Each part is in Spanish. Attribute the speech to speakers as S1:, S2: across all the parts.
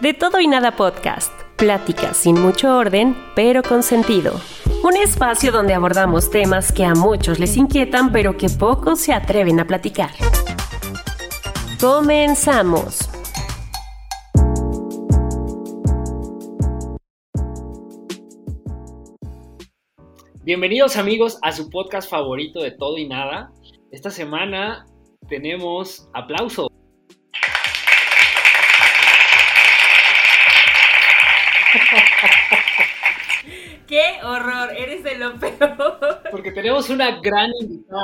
S1: De todo y nada podcast. Pláticas sin mucho orden, pero con sentido. Un espacio donde abordamos temas que a muchos les inquietan, pero que pocos se atreven a platicar. Comenzamos.
S2: Bienvenidos amigos a su podcast favorito de todo y nada. Esta semana tenemos aplauso.
S1: Horror! Eres de lo peor.
S2: Porque tenemos una gran invitada.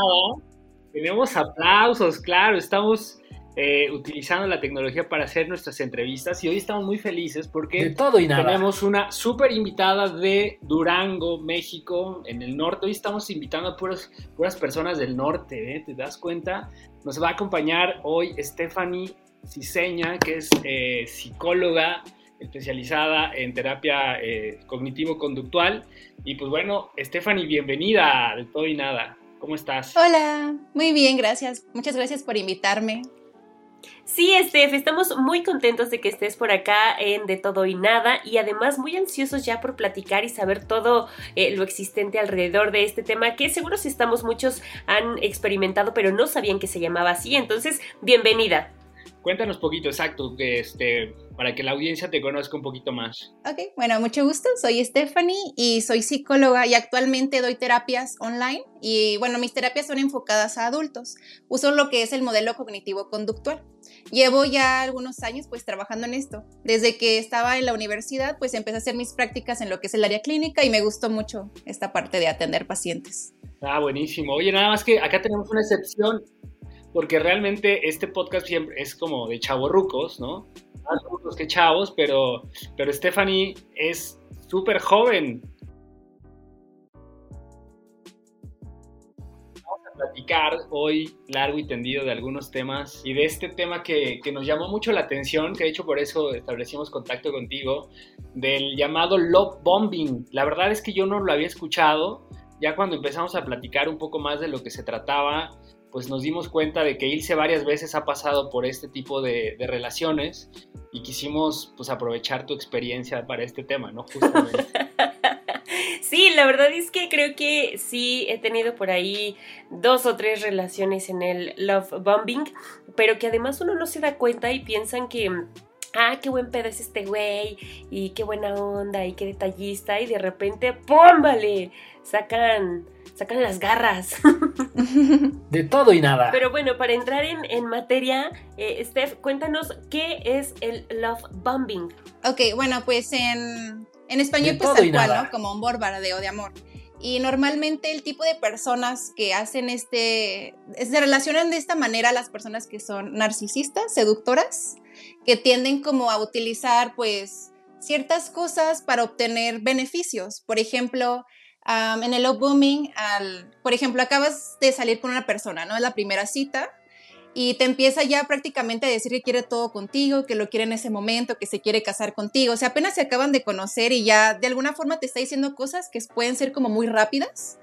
S2: Tenemos aplausos, claro. Estamos eh, utilizando la tecnología para hacer nuestras entrevistas y hoy estamos muy felices porque
S3: todo y nada.
S2: tenemos una súper invitada de Durango, México, en el norte. Hoy estamos invitando a puras, puras personas del norte, ¿eh? ¿te das cuenta? Nos va a acompañar hoy Stephanie Ciseña, que es eh, psicóloga especializada en terapia cognitivo-conductual. Y pues bueno, Stephanie, bienvenida de todo y nada. ¿Cómo estás?
S4: Hola, muy bien, gracias. Muchas gracias por invitarme.
S1: Sí, Steph, estamos muy contentos de que estés por acá en De Todo y Nada y además muy ansiosos ya por platicar y saber todo eh, lo existente alrededor de este tema que seguro si estamos muchos han experimentado pero no sabían que se llamaba así. Entonces, bienvenida.
S2: Cuéntanos poquito, exacto, que este, para que la audiencia te conozca un poquito más.
S4: Ok, bueno, mucho gusto. Soy Stephanie y soy psicóloga y actualmente doy terapias online. Y bueno, mis terapias son enfocadas a adultos. Uso lo que es el modelo cognitivo-conductual. Llevo ya algunos años pues trabajando en esto. Desde que estaba en la universidad pues empecé a hacer mis prácticas en lo que es el área clínica y me gustó mucho esta parte de atender pacientes.
S2: Ah, buenísimo. Oye, nada más que acá tenemos una excepción porque realmente este podcast siempre es como de chavorrucos, ¿no? Más rucos que chavos, pero, pero Stephanie es súper joven. Vamos a platicar hoy largo y tendido de algunos temas y de este tema que, que nos llamó mucho la atención, que de hecho por eso establecimos contacto contigo, del llamado love bombing. La verdad es que yo no lo había escuchado. Ya cuando empezamos a platicar un poco más de lo que se trataba, pues nos dimos cuenta de que Ilse varias veces ha pasado por este tipo de, relaciones y quisimos pues aprovechar tu experiencia para este tema, ¿no? Justamente.
S1: Sí, la verdad es que creo que sí he tenido por ahí dos o tres relaciones en el love bombing, pero que además uno no se da cuenta y piensan que ah, qué buen pedo es este güey, y qué buena onda, y qué detallista, y de repente, ¡pum! Vale, sacan sacan las garras.
S3: De todo y nada.
S1: Pero bueno, para entrar en, materia, eh, Steph, cuéntanos qué es el love bombing.
S4: Ok, bueno, pues en, en español, pues tal cual, ¿no? Como un bombardeo de amor. Y normalmente el tipo de personas que hacen este, se relacionan de esta manera a las personas que son narcisistas, seductoras, que tienden como a utilizar pues ciertas cosas para obtener beneficios. Por ejemplo, en el love booming, por ejemplo, acabas de salir con una persona, ¿no? Es la primera cita y te empieza ya prácticamente a decir que quiere todo contigo, que lo quiere en ese momento, que se quiere casar contigo. O sea, apenas se acaban de conocer y ya de alguna forma te está diciendo cosas que pueden ser como muy rápidas,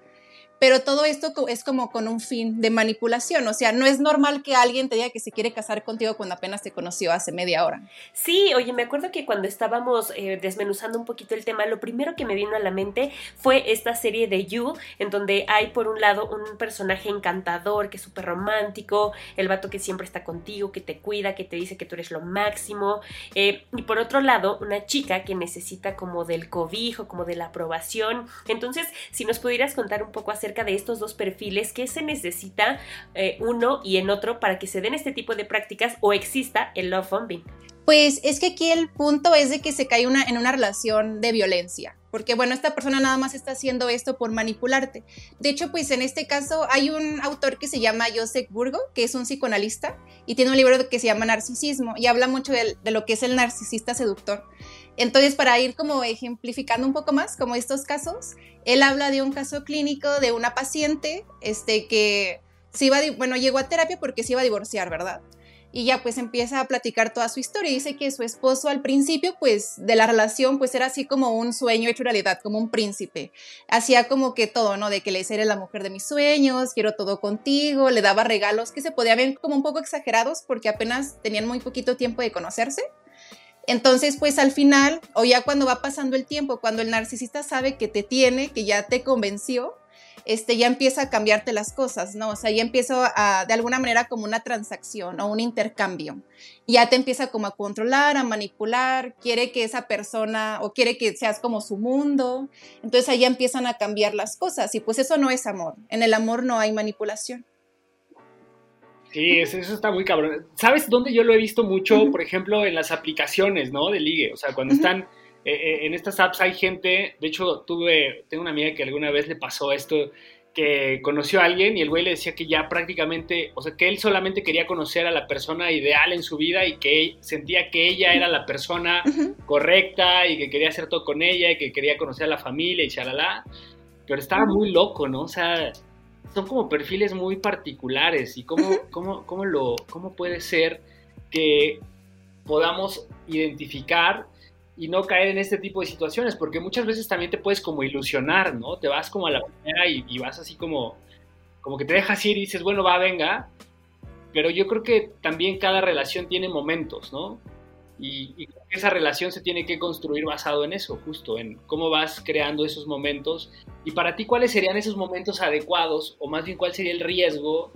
S4: pero todo esto es como con un fin de manipulación, o sea, no es normal que alguien te diga que se quiere casar contigo cuando apenas te conoció hace media hora.
S1: Sí, oye, me acuerdo que cuando estábamos eh, desmenuzando un poquito el tema, lo primero que me vino a la mente fue esta serie de You, en donde hay por un lado un personaje encantador, que es súper romántico, el vato que siempre está contigo, que te cuida, que te dice que tú eres lo máximo, eh, y por otro lado, una chica que necesita como del cobijo, como de la aprobación. Entonces, si nos pudieras contar un poco acerca de estos dos perfiles, qué se necesita eh, uno y en otro para que se den este tipo de prácticas o exista el love bombing.
S4: Pues es que aquí el punto es de que se cae una, en una relación de violencia, porque bueno, esta persona nada más está haciendo esto por manipularte. De hecho, pues en este caso hay un autor que se llama Joseph Burgo, que es un psicoanalista, y tiene un libro que se llama Narcisismo, y habla mucho de lo que es el narcisista seductor. Entonces, para ir como ejemplificando un poco más como estos casos, él habla de un caso clínico de una paciente este, que se iba, bueno, llegó a terapia porque se iba a divorciar, ¿verdad? Y ya pues empieza a platicar toda su historia y dice que su esposo al principio pues de la relación pues era así como un sueño hecho realidad, como un príncipe. Hacía como que todo, ¿no? De que le eres la mujer de mis sueños, quiero todo contigo, le daba regalos que se podían ver como un poco exagerados porque apenas tenían muy poquito tiempo de conocerse. Entonces, pues al final, o ya cuando va pasando el tiempo, cuando el narcisista sabe que te tiene, que ya te convenció, este, ya empieza a cambiarte las cosas, ¿no? O sea, ya empieza de alguna manera como una transacción o un intercambio. Ya te empieza como a controlar, a manipular, quiere que esa persona o quiere que seas como su mundo. Entonces ahí empiezan a cambiar las cosas y pues eso no es amor. En el amor no hay manipulación.
S2: Sí, eso, está muy cabrón. ¿Sabes dónde yo lo he visto mucho? Por ejemplo, en las aplicaciones, ¿no? De ligue. O sea, cuando están eh, eh, en estas apps hay gente, de hecho, tuve, tengo una amiga que alguna vez le pasó esto, que conoció a alguien y el güey le decía que ya prácticamente, o sea, que él solamente quería conocer a la persona ideal en su vida y que sentía que ella era la persona correcta y que quería hacer todo con ella y que quería conocer a la familia y chalala. Pero estaba muy loco, ¿no? O sea, son como perfiles muy particulares y cómo, cómo, cómo, lo, cómo puede ser que podamos identificar y no caer en este tipo de situaciones, porque muchas veces también te puedes como ilusionar, ¿no? Te vas como a la primera y, y vas así como, como que te dejas ir y dices, bueno, va, venga, pero yo creo que también cada relación tiene momentos, ¿no? Y, esa relación se tiene que construir basado en eso, justo en cómo vas creando esos momentos. Y para ti, ¿cuáles serían esos momentos adecuados? O más bien, ¿cuál sería el riesgo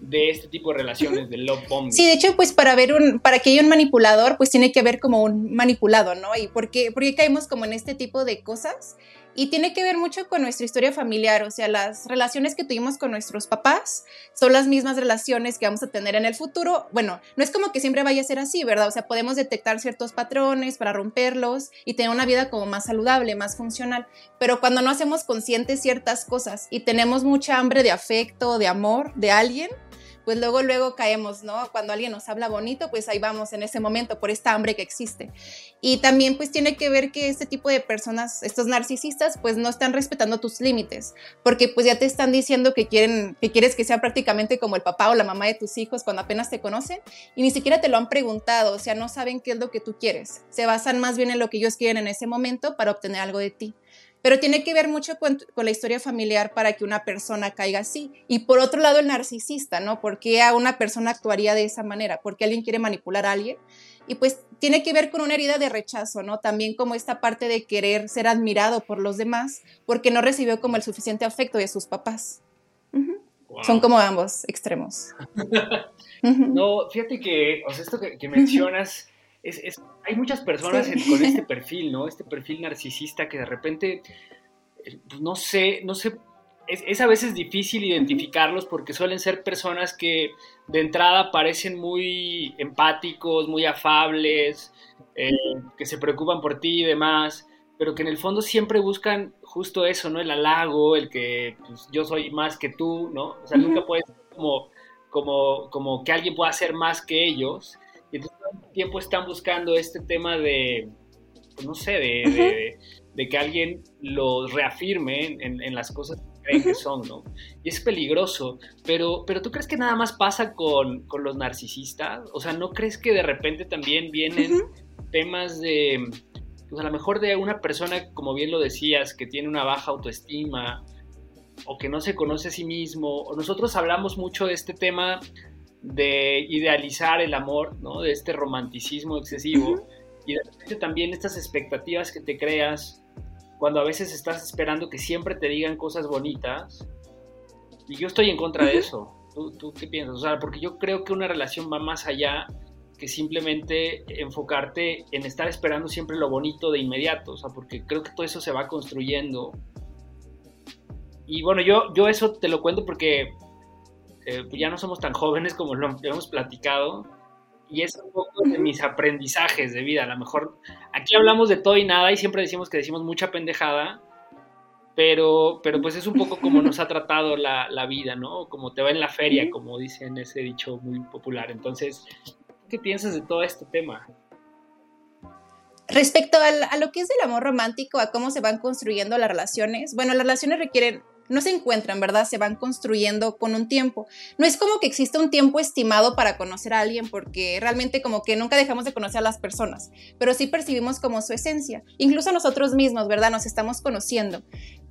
S2: de este tipo de relaciones, del love bombing?
S4: Sí, de hecho, pues para ver un, para que haya un manipulador, pues tiene que haber como un manipulado, ¿no? Y por qué, por qué caemos como en este tipo de cosas y tiene que ver mucho con nuestra historia familiar, o sea, las relaciones que tuvimos con nuestros papás son las mismas relaciones que vamos a tener en el futuro. Bueno, no es como que siempre vaya a ser así, ¿verdad? O sea, podemos detectar ciertos patrones para romperlos y tener una vida como más saludable, más funcional, pero cuando no hacemos conscientes ciertas cosas y tenemos mucha hambre de afecto, de amor de alguien, pues luego, luego caemos, ¿no? Cuando alguien nos habla bonito, pues ahí vamos en ese momento por esta hambre que existe. Y también pues tiene que ver que este tipo de personas, estos narcisistas, pues no están respetando tus límites, porque pues ya te están diciendo que quieren, que quieres que sea prácticamente como el papá o la mamá de tus hijos cuando apenas te conocen y ni siquiera te lo han preguntado, o sea, no saben qué es lo que tú quieres. Se basan más bien en lo que ellos quieren en ese momento para obtener algo de ti pero tiene que ver mucho con, la historia familiar para que una persona caiga así. Y por otro lado, el narcisista, ¿no? ¿Por qué a una persona actuaría de esa manera? Porque alguien quiere manipular a alguien. Y pues tiene que ver con una herida de rechazo, ¿no? También como esta parte de querer ser admirado por los demás porque no recibió como el suficiente afecto de sus papás. Son como ambos extremos.
S2: no, fíjate que, o sea, esto que, mencionas hay muchas personas con este perfil, ¿no? Este perfil narcisista que de repente, eh, pues, no sé, no sé, es, a veces difícil identificarlos porque suelen ser personas que de entrada parecen muy empáticos, muy afables, eh, que se preocupan por ti y demás, pero que en el fondo siempre buscan justo eso, ¿no? El halago, el que pues, yo soy más que tú, ¿no? O sea, nunca puedes como, como, como que alguien pueda ser más que ellos. Tiempo están buscando este tema de, pues, no sé, de, que alguien los reafirme en, las cosas que creen que son, ¿no? Y es peligroso, pero, pero ¿tú crees que nada más pasa con, los narcisistas? O sea, ¿no crees que de repente también vienen temas de, pues a lo mejor de una persona, como bien lo decías, que tiene una baja autoestima, o que no se conoce a sí mismo. Nosotros hablamos mucho de este tema de idealizar el amor, ¿no? De este romanticismo excesivo. Y de repente también estas expectativas que te creas cuando a veces estás esperando que siempre te digan cosas bonitas. Y yo estoy en contra de eso. ¿Tú, ¿Tú, qué piensas? O sea, porque yo creo que una relación va más allá que simplemente enfocarte en estar esperando siempre lo bonito de inmediato. O sea, porque creo que todo eso se va construyendo. Y bueno, yo, yo eso te lo cuento porque eh, ya no somos tan jóvenes como lo hemos platicado y es un poco de mis aprendizajes de vida. A lo mejor aquí hablamos de todo y nada y siempre decimos que decimos mucha pendejada, pero, pero pues es un poco como nos ha tratado la, la vida, ¿no? Como te va en la feria, como dicen ese dicho muy popular. Entonces, ¿qué piensas de todo este tema?
S4: Respecto a lo que es el amor romántico, a cómo se van construyendo las relaciones, bueno, las relaciones requieren no se encuentran, ¿verdad? Se van construyendo con un tiempo. No es como que exista un tiempo estimado para conocer a alguien, porque realmente como que nunca dejamos de conocer a las personas, pero sí percibimos como su esencia. Incluso nosotros mismos, ¿verdad? Nos estamos conociendo.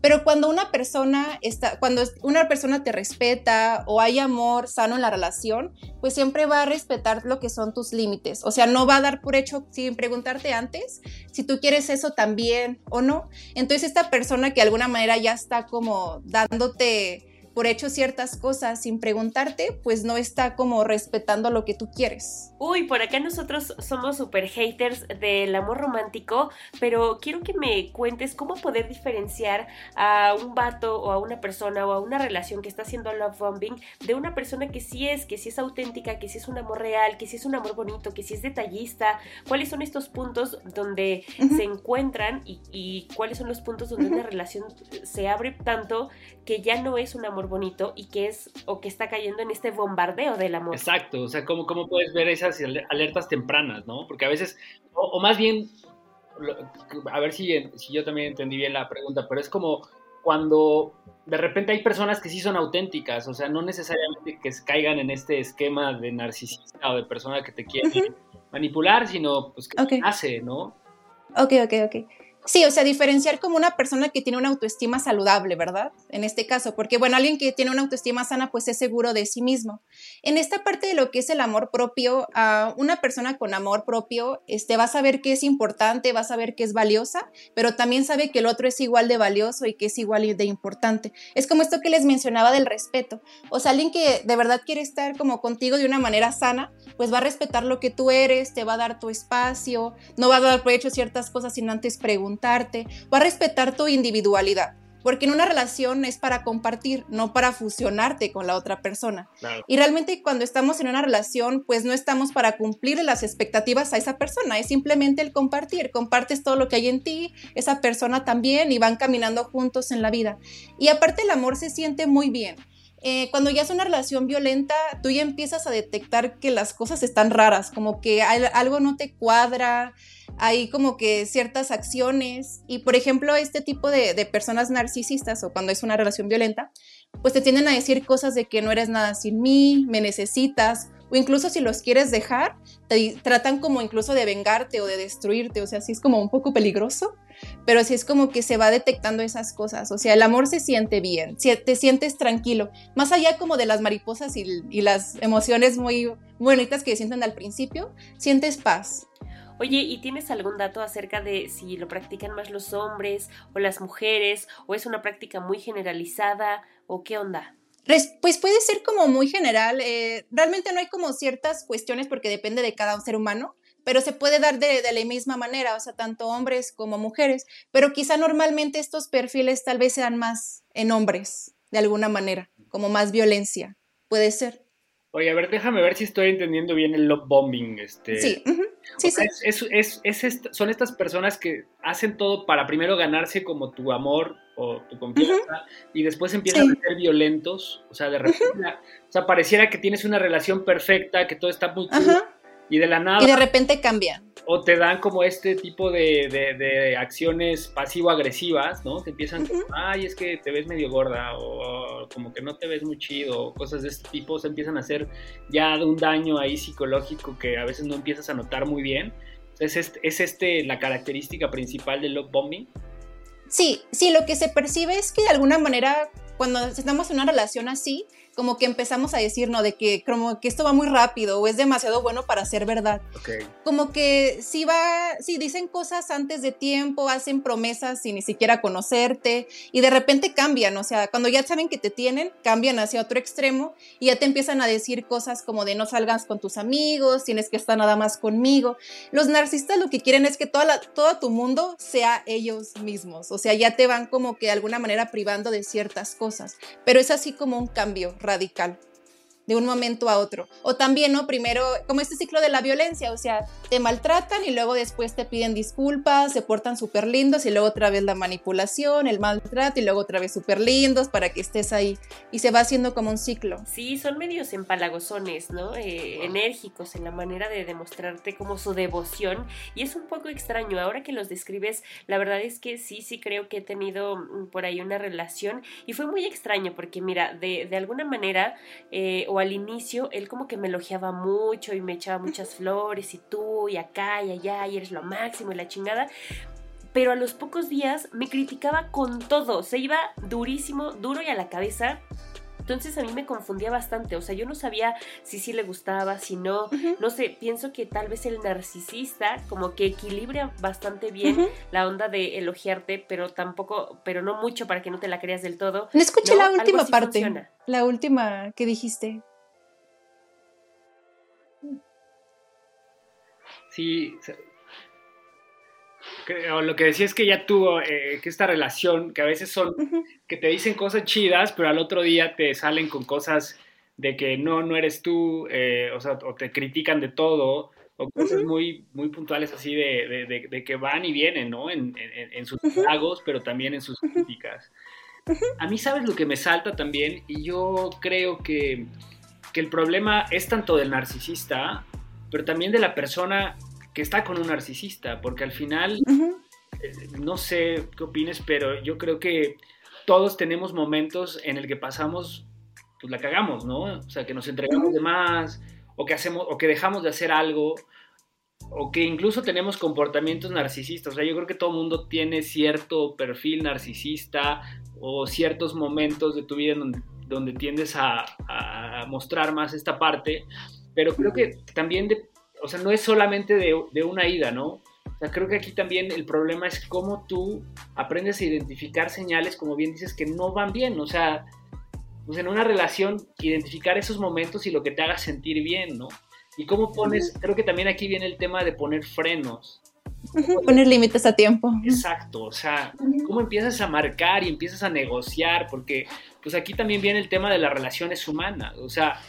S4: Pero cuando una persona está, cuando una persona te respeta o hay amor sano en la relación, pues siempre va a respetar lo que son tus límites. O sea, no va a dar por hecho sin preguntarte antes si tú quieres eso también o no. Entonces esta persona que de alguna manera ya está como dándote por hecho ciertas cosas sin preguntarte, pues no está como respetando lo que tú quieres.
S1: Uy, por acá nosotros somos super haters del amor romántico, pero quiero que me cuentes cómo poder diferenciar a un vato o a una persona o a una relación que está haciendo love bombing de una persona que sí es, que sí es auténtica, que sí es un amor real, que sí es un amor bonito, que sí es detallista. ¿Cuáles son estos puntos donde se encuentran y, cuáles son los puntos donde una relación se abre tanto que ya no es un amor bonito y que es o que está cayendo en este bombardeo del amor.
S2: Exacto, o sea, ¿cómo, cómo puedes ver esas alertas tempranas, ¿no? Porque a veces, o, más bien, a ver si, si yo también entendí bien la pregunta, pero es como cuando de repente hay personas que sí son auténticas, o sea, no necesariamente que caigan en este esquema de narcisista o de persona que te quiere manipular, sino pues que hace, ¿no?
S4: Ok, ok, ok. Sí, o sea, diferenciar como una persona que tiene una autoestima saludable, ¿verdad? En este caso, porque bueno, alguien que tiene una autoestima sana pues es seguro de sí mismo. En esta parte de lo que es el amor propio, a una persona con amor propio este, va a saber que es importante, va a saber que es valiosa, pero también sabe que el otro es igual de valioso y que es igual de importante. Es como esto que les mencionaba del respeto. O sea, alguien que de verdad quiere estar como contigo de una manera sana, pues va a respetar lo que tú eres, te va a dar tu espacio, no va a dar por hecho ciertas cosas sin antes preguntar va a respetar tu individualidad. Porque en una relación es para compartir, no para fusionarte con la otra persona. Y realmente cuando estamos en una relación, pues no estamos para cumplir las expectativas a esa persona, es simplemente el compartir. Compartes todo lo que hay en ti, esa persona también, y van caminando juntos en la vida. Y aparte el amor se siente muy bien. Eh, cuando ya es una relación violenta, tú ya empiezas a detectar que las cosas están raras, como que algo no te cuadra, hay como que ciertas acciones. Y por ejemplo este tipo de, personas narcisistas o cuando es una relación violenta, pues te tienden a decir cosas de que no eres nada sin mí, me necesitas o incluso si los quieres dejar, te tratan como incluso de vengarte o de destruirte, o sea, sí es como un poco peligroso, pero sí es como que se va detectando esas cosas, o sea, el amor se siente bien, te sientes tranquilo, más allá como de las mariposas y, y las emociones muy bonitas que sienten al principio, sientes paz,
S1: Oye, ¿y tienes algún dato acerca de si lo practican más los hombres o las mujeres o es una práctica muy generalizada o qué onda?
S4: Pues puede ser como muy general. Eh, realmente no hay como ciertas cuestiones porque depende de cada ser humano, pero se puede dar de, de, la misma manera, o sea, tanto hombres como mujeres. Pero quizá normalmente estos perfiles tal vez sean más en hombres, de alguna manera, como más violencia. Puede ser.
S2: Oye, a ver, déjame ver si estoy entendiendo bien el love bombing. Este.
S4: Sí, sí, sí.
S2: Es, es, son estas personas que hacen todo para primero ganarse como tu amor o tu confianza y después empiezan a ser violentos. O sea, de repente, o sea, pareciera que tienes una relación perfecta, que todo está muy y de la nada.
S4: Y de repente cambia.
S2: O te dan como este tipo de, acciones pasivo-agresivas, ¿no? Te empiezan, ay, es que te ves medio gorda, o, como que no te ves muy chido, o cosas de este tipo, se empiezan a hacer ya de un daño ahí psicológico que a veces no empiezas a notar muy bien. ¿Es este, es este la característica principal del love bombing?
S4: Sí, sí, lo que se percibe es que de alguna manera cuando estamos en una relación así, como que empezamos a decir, no, de que como que esto va muy rápido o es demasiado bueno para ser verdad. Como que si va, si dicen cosas antes de tiempo, hacen promesas sin ni siquiera conocerte y de repente cambian, o sea, cuando ya saben que te tienen, cambian hacia otro extremo y ya te empiezan a decir cosas como de no salgas con tus amigos, tienes que estar nada más conmigo. Los narcisistas lo que quieren es que toda todo tu mundo sea ellos mismos, o sea, ya te van como que de alguna manera privando de ciertas cosas, pero es así como un cambio radical de un momento a otro. O también, ¿no? Primero, como este ciclo de la violencia, o sea, te maltratan y luego después te piden disculpas, se portan súper lindos y luego otra vez la manipulación, el maltrato y luego otra vez súper lindos para que estés ahí. Y se va haciendo como un ciclo.
S1: Sí, son medios empalagosones, ¿no? Eh, enérgicos en la manera de demostrarte como su devoción. Y es un poco extraño. Ahora que los describes, la verdad es que sí, sí creo que he tenido mm, por ahí una relación y fue muy extraño porque mira, de, de alguna manera... Eh, o al inicio él como que me elogiaba mucho y me echaba muchas flores y tú y acá y allá y eres lo máximo y la chingada. Pero a los pocos días me criticaba con todo, se iba durísimo, duro y a la cabeza entonces a mí me confundía bastante, o sea, yo no sabía si sí le gustaba, si no, no sé, pienso que tal vez el narcisista como que equilibra bastante bien la onda de elogiarte, pero tampoco, pero no mucho para que no te la creas del todo.
S4: No escuché la última parte, la última que dijiste.
S2: Sí, lo que decía es que ya tuvo eh, que esta relación, que a veces son, que te dicen cosas chidas, pero al otro día te salen con cosas de que no, no eres tú, eh, o sea, o te critican de todo, o cosas muy, muy puntuales así de, de, que van y vienen, ¿no? En, en, sus lagos, pero también en sus críticas. A mí, ¿sabes lo que me salta también? Y yo creo que, que el problema es tanto del narcisista, pero también de la persona que está con un narcisista, porque al final, no sé qué opines, pero yo creo que todos tenemos momentos en el que pasamos, pues la cagamos, ¿no? O sea, que nos entregamos de más, o que hacemos, o que dejamos de hacer algo, o que incluso tenemos comportamientos narcisistas. O sea, yo creo que todo el mundo tiene cierto perfil narcisista o ciertos momentos de tu vida en donde, donde tiendes a, a, mostrar más esta parte, pero creo que también de, o sea, no es solamente de, una ida, ¿no? Sea, creo que aquí también el problema es cómo tú aprendes a identificar señales, como bien dices, que no van bien. O sea, pues en una relación, identificar esos momentos y lo que te haga sentir bien, ¿no? Y cómo pones, creo que también aquí viene el tema de poner frenos.
S4: Poner límites a tiempo.
S2: Exacto, o sea, cómo empiezas a marcar y empiezas a negociar, porque pues aquí también viene el tema de las relaciones humanas, o sea,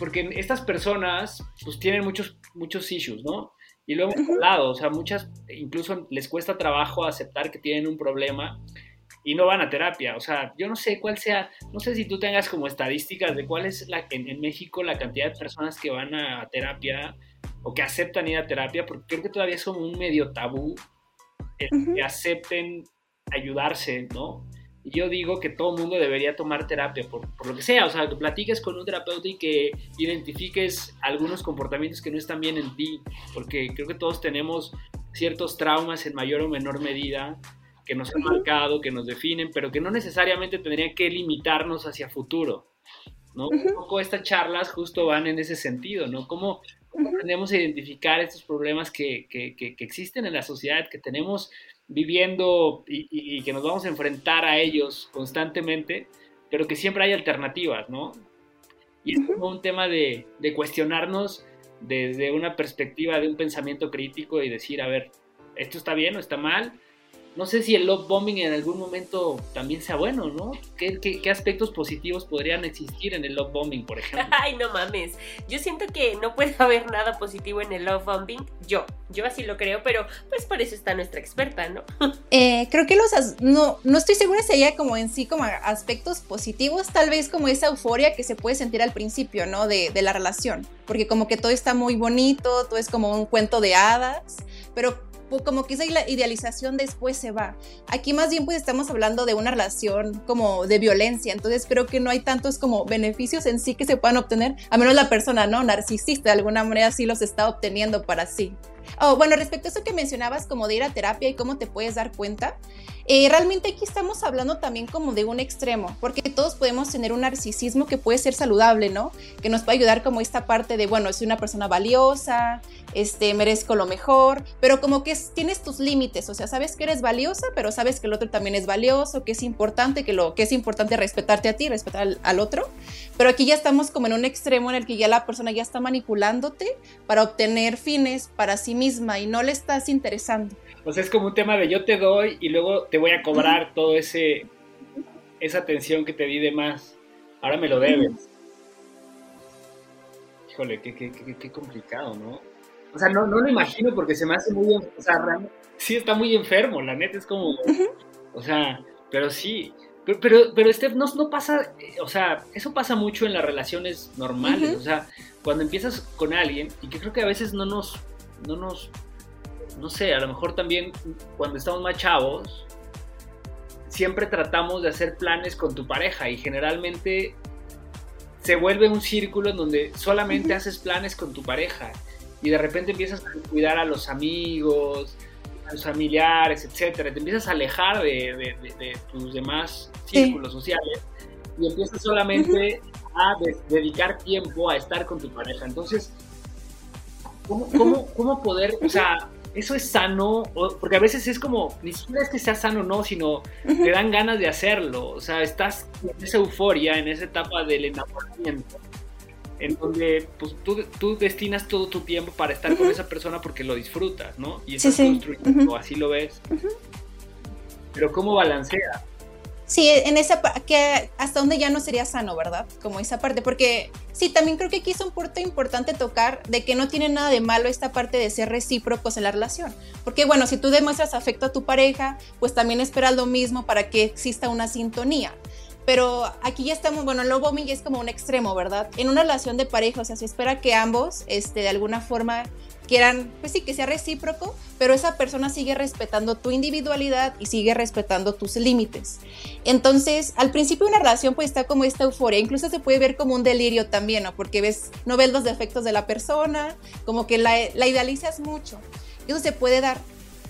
S2: porque estas personas pues tienen muchos, muchos issues, ¿no? Y luego hemos hablado, o sea, muchas incluso les cuesta trabajo aceptar que tienen un problema y no van a terapia. O sea, yo no sé cuál sea, no sé si tú tengas como estadísticas de cuál es la, en, en México la cantidad de personas que van a terapia o que aceptan ir a terapia, porque creo que todavía es como un medio tabú el que acepten ayudarse, ¿no? Yo digo que todo mundo debería tomar terapia, por, lo que sea, o sea, que platiques con un terapeuta y que identifiques algunos comportamientos que no están bien en ti, porque creo que todos tenemos ciertos traumas en mayor o menor medida que nos han marcado, que nos definen, pero que no necesariamente tendrían que limitarnos hacia futuro, ¿no? Un poco estas charlas justo van en ese sentido, ¿no? ¿Cómo, aprendemos a identificar estos problemas que, que, que, que existen en la sociedad, que tenemos viviendo y, que nos vamos a enfrentar a ellos constantemente, pero que siempre hay alternativas, ¿no? Y es como un tema de, de cuestionarnos desde una perspectiva de un pensamiento crítico y decir, a ver, ¿esto está bien o está mal? No sé si el love bombing en algún momento también sea bueno, ¿no? ¿Qué, qué, aspectos positivos podrían existir en el love bombing, por ejemplo?
S1: Ay, no mames. Yo siento que no puede haber nada positivo en el love bombing. Yo, yo así lo creo, pero pues por eso está nuestra experta, ¿no?
S4: Eh, creo que los... No, no estoy segura si haya como en sí como aspectos positivos, tal vez como esa euforia que se puede sentir al principio, ¿no? De, de la relación. Porque como que todo está muy bonito, todo es como un cuento de hadas, pero como que esa idealización después se va. Aquí más bien pues estamos hablando de una relación como de violencia, entonces creo que no hay tantos como beneficios en sí que se puedan obtener, a menos la persona, ¿no? Narcisista, de alguna manera sí los está obteniendo para sí. Oh, bueno, respecto a eso que mencionabas, como de ir a terapia y cómo te puedes dar cuenta, eh, realmente aquí estamos hablando también como de un extremo, porque todos podemos tener un narcisismo que puede ser saludable, ¿no? Que nos puede ayudar como esta parte de, bueno, soy una persona valiosa, este, merezco lo mejor, pero como que tienes tus límites, o sea, sabes que eres valiosa, pero sabes que el otro también es valioso, que es importante, que, lo, que es importante respetarte a ti, respetar al, al otro, pero aquí ya estamos como en un extremo en el que ya la persona ya está manipulándote para obtener fines para sí misma y no le estás interesando.
S2: O sea, es como un tema de yo te doy y luego te voy a cobrar todo ese esa atención que te di de más. Ahora me lo debes. Híjole, qué, qué, qué, complicado, ¿no? O sea, no, no lo imagino porque se me hace muy... O sea, sí está muy enfermo, la neta es como... O sea, pero sí. Pero, pero, pero Steph, no, no, pasa, o sea, eso pasa mucho en las relaciones normales, o sea, cuando empiezas con alguien, y que creo que a veces no nos, no nos no sé, a lo mejor también cuando estamos más chavos, siempre tratamos de hacer planes con tu pareja y generalmente se vuelve un círculo en donde solamente haces planes con tu pareja y de repente empiezas a cuidar a los amigos, a los familiares, etcétera, te empiezas a alejar de, tus demás círculos sociales y empiezas solamente a dedicar tiempo a estar con tu pareja. Entonces, ¿cómo, cómo, cómo poder, o sea, eso es sano, porque a veces es como, ni siquiera es que sea sano o no, sino te dan ganas de hacerlo, o sea, estás en esa euforia, en esa etapa del enamoramiento, en donde pues, tú, tú destinas todo tu tiempo para estar con esa persona porque lo disfrutas, ¿no? Y estás construyendo, así lo ves. Pero ¿cómo balancea?
S4: Sí, en esa que hasta donde ya no sería sano, ¿verdad? Como esa parte, porque sí, también creo que aquí es un punto importante tocar de que no tiene nada de malo esta parte de ser recíprocos en la relación. Porque bueno, si tú demuestras afecto a tu pareja, pues también esperas lo mismo para que exista una sintonía. Pero aquí ya estamos, bueno, lo bombing es como un extremo, ¿verdad? En una relación de pareja, o sea, se espera que ambos, este, de alguna forma, quieran, pues sí, que sea recíproco, pero esa persona sigue respetando tu individualidad y sigue respetando tus límites. Entonces, al principio una relación pues está como esta euforia, incluso se puede ver como un delirio también, ¿no? Porque ves, no ves los defectos de la persona, como que la, la idealizas mucho. Eso se puede dar.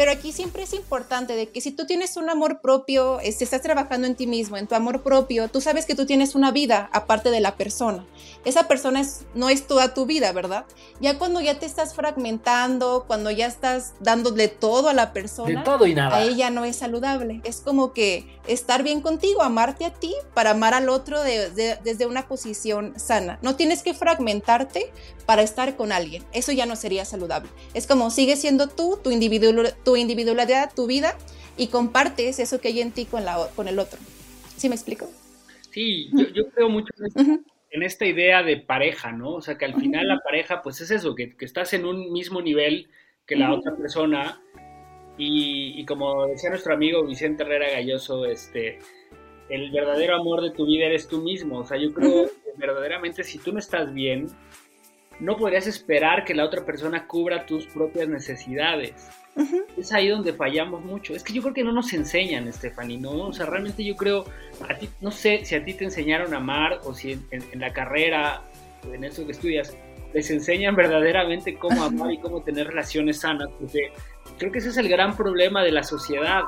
S4: Pero aquí siempre es importante de que si tú tienes un amor propio, este, estás trabajando en ti mismo, en tu amor propio, tú sabes que tú tienes una vida aparte de la persona. Esa persona es, no es toda tu vida, ¿verdad? Ya cuando ya te estás fragmentando, cuando ya estás dándole todo a la persona,
S3: todo y nada.
S4: a ella no es saludable. Es como que estar bien contigo, amarte a ti para amar al otro desde una posición sana. No tienes que fragmentarte para estar con alguien. Eso ya no sería saludable. Es como sigue siendo tú, tu individualidad tu individualidad, tu vida y compartes eso que hay en ti con, la, con el otro. ¿Sí me explico?
S2: Sí, yo, creo mucho en, esta idea de pareja, ¿no? O sea, que al final la pareja, pues es eso, que, estás en un mismo nivel que la otra persona. Y, como decía nuestro amigo Vicente Herrera Galloso, este, el verdadero amor de tu vida eres tú mismo. O sea, yo creo que verdaderamente si tú no estás bien, no podrías esperar que la otra persona cubra tus propias necesidades. Es ahí donde fallamos mucho. Es que yo creo que no nos enseñan, Stephanie, ¿no? O sea, realmente yo creo, a ti, no sé si a ti te enseñaron a amar o si en, la carrera, en eso que estudias, les enseñan verdaderamente cómo amar y cómo tener relaciones sanas, porque creo que ese es el gran problema de la sociedad.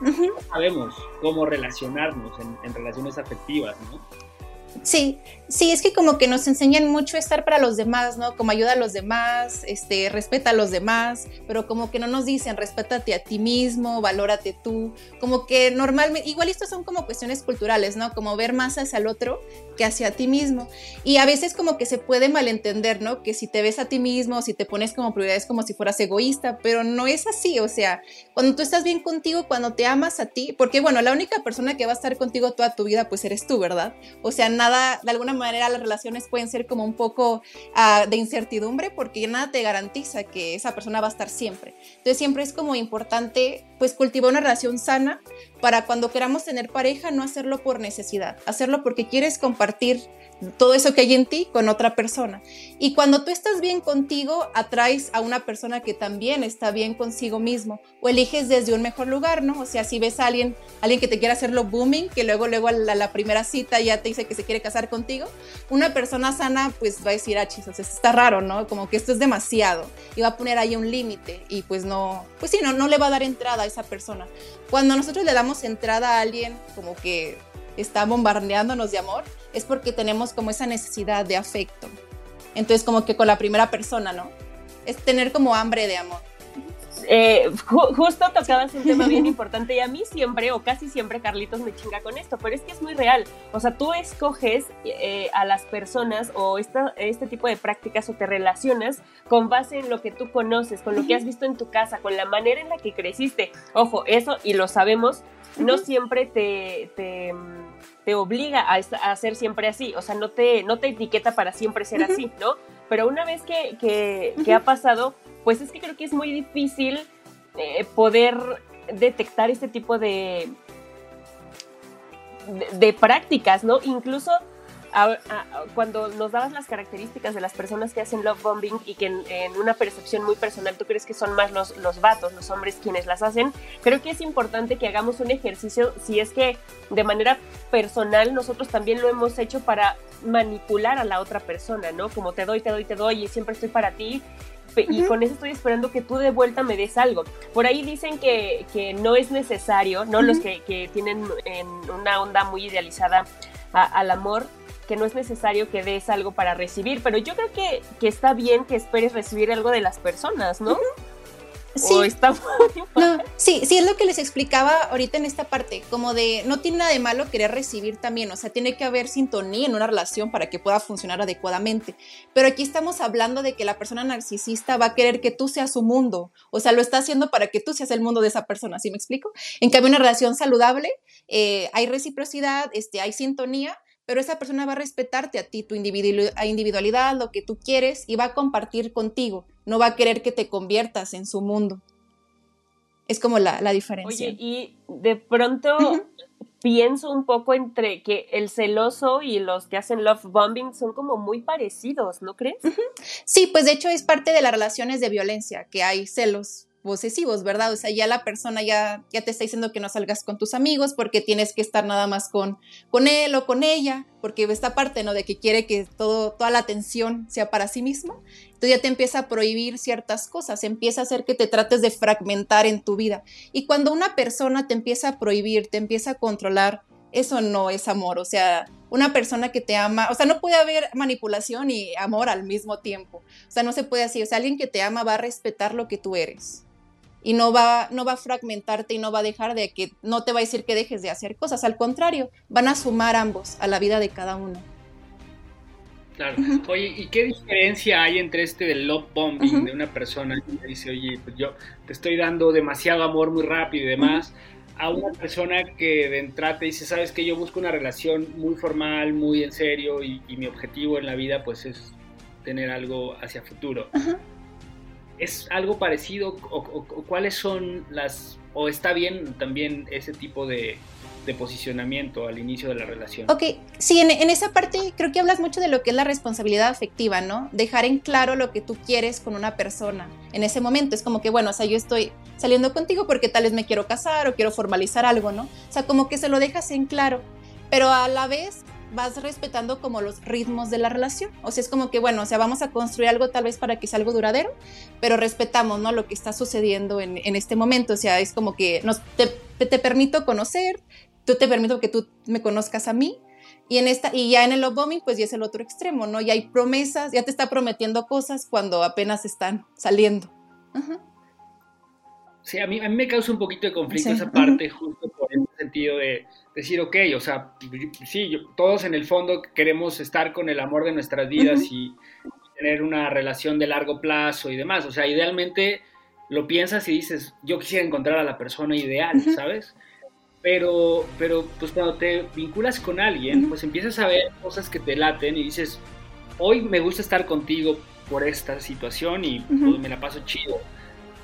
S2: No sabemos cómo relacionarnos en, en relaciones afectivas, ¿no?
S4: Sí, sí, es que como que nos enseñan mucho estar para los demás, ¿no? Como ayuda a los demás, este, respeta a los demás, pero como que no nos dicen respétate a ti mismo, valórate tú, como que normalmente, igual esto son como cuestiones culturales, ¿no? Como ver más hacia el otro que hacia ti mismo. Y a veces como que se puede malentender, ¿no? Que si te ves a ti mismo, si te pones como prioridades como si fueras egoísta, pero no es así, o sea, cuando tú estás bien contigo, cuando te amas a ti, porque bueno, la única persona que va a estar contigo toda tu vida, pues eres tú, ¿verdad? O sea, nada, de alguna manera las relaciones pueden ser como un poco ah, de incertidumbre porque nada te garantiza que esa persona va a estar siempre. Entonces siempre es como importante pues cultivar una relación sana para cuando queramos tener pareja no hacerlo por necesidad, hacerlo porque quieres compartir todo eso que hay en ti con otra persona. Y cuando tú estás bien contigo, atraes a una persona que también está bien consigo mismo o eliges desde un mejor lugar, ¿no? O sea, si ves a alguien, alguien que te quiere hacerlo booming, que luego luego a la, primera cita ya te dice que se quiere casar contigo, una persona sana pues va a decir, ah, chis, o sea, está raro, ¿no? Como que esto es demasiado y va a poner ahí un límite y pues no, pues sí, no, no le va a dar entrada a esa persona. Cuando nosotros le damos entrada a alguien como que está bombardeándonos de amor, es porque tenemos como esa necesidad de afecto. Entonces, como que con la primera persona, ¿no? Es tener como hambre de amor.
S1: Eh, justo tocabas un tema bien importante y a mí siempre o casi siempre Carlitos me chinga con esto, pero es que es muy real. O sea, tú escoges eh, a las personas o esta, este tipo de prácticas o te relacionas con base en lo que tú conoces, con lo que has visto en tu casa, con la manera en la que creciste. Ojo, eso y lo sabemos, no siempre te, te, obliga a, a, ser siempre así, o sea, no te, no te etiqueta para siempre ser así, ¿no? Pero una vez que, que, ha pasado, pues es que creo que es muy difícil eh, poder detectar este tipo de, de, prácticas, ¿no? Incluso cuando nos dabas las características de las personas que hacen love bombing y que en, una percepción muy personal tú crees que son más los, los vatos, los hombres quienes las hacen, creo que es importante que hagamos un ejercicio si es que de manera personal nosotros también lo hemos hecho para manipular a la otra persona, ¿no? Como te doy, te doy, te doy y siempre estoy para ti y con eso estoy esperando que tú de vuelta me des algo. Por ahí dicen que, que no es necesario, ¿no? Los que, que, tienen en una onda muy idealizada al amor, que no es necesario que des algo para recibir, pero yo creo que, que está bien que esperes recibir algo de las personas, ¿no?
S4: Sí. está sí, sí, es lo que les explicaba ahorita en esta parte, como de no tiene nada de malo querer recibir también, o sea, tiene que haber sintonía en una relación para que pueda funcionar adecuadamente. Pero aquí estamos hablando de que la persona narcisista va a querer que tú seas su mundo, o sea, lo está haciendo para que tú seas el mundo de esa persona, ¿sí me explico? En cambio, una relación saludable, eh, hay reciprocidad, este, hay sintonía, pero esa persona va a respetarte a ti, tu individualidad, lo que tú quieres y va a compartir contigo, no va a querer que te conviertas en su mundo. Es como la, diferencia.
S1: Oye, y de pronto pienso un poco entre que el celoso y los que hacen love bombing son como muy parecidos, ¿no crees?
S4: Sí, pues de hecho es parte de las relaciones de violencia, que hay celos posesivos, ¿verdad? O sea, ya la persona ya, ya te está diciendo que no salgas con tus amigos porque tienes que estar nada más con, con él o con ella, porque esta parte, ¿no? De que quiere que todo, toda la atención sea para sí mismo. Entonces ya te empieza a prohibir ciertas cosas, empieza a hacer que te trates de fragmentar en tu vida. Y cuando una persona te empieza a prohibir, te empieza a controlar, eso no es amor, o sea, una persona que te ama, o sea, no puede haber manipulación y amor al mismo tiempo, o sea, no se puede así, o sea, alguien que te ama va a respetar lo que tú eres y no va, no va a fragmentarte y no va a dejar de que, no te va a decir que dejes de hacer cosas, al contrario, van a sumar ambos a la vida de cada uno.
S2: Claro. Oye, ¿y qué diferencia hay entre este del love bombing de una persona que dice, oye, pues yo te estoy dando demasiado amor muy rápido y demás, a una persona que de entrada te dice, sabes que yo busco una relación muy formal, muy en serio y, mi objetivo en la vida pues es tener algo hacia futuro? ¿Es algo parecido o, cuáles son las... o está bien también ese tipo de, posicionamiento al inicio de la relación.
S4: Ok, sí, en, esa parte creo que hablas mucho de lo que es la responsabilidad afectiva, ¿no? Dejar en claro lo que tú quieres con una persona en ese momento. Es como que, bueno, o sea, yo estoy saliendo contigo porque tal vez me quiero casar o quiero formalizar algo, ¿no? O sea, como que se lo dejas en claro, pero a la vez vas respetando como los ritmos de la relación. O sea, es como que, bueno, o sea, vamos a construir algo tal vez para que sea algo duradero, pero respetamos, ¿no? Lo que está sucediendo en, este momento. O sea, es como que nos, te, permito conocer, tú te permito que tú me conozcas a mí. Y, en esta, y ya en el love bombing, pues ya es el otro extremo, ¿no? Ya hay promesas, ya te está prometiendo cosas cuando apenas están saliendo.
S2: Sí, a mí, a mí me causa un poquito de conflicto esa parte, justo por el sentido de decir, ok, o sea, sí, todos en el fondo queremos estar con el amor de nuestras vidas y tener una relación de largo plazo y demás. O sea, idealmente lo piensas y dices, yo quisiera encontrar a la persona ideal, ¿sabes? Pero, pero pues cuando te vinculas con alguien, pues empiezas a ver cosas que te laten y dices, hoy me gusta estar contigo por esta situación y pues, me la paso chido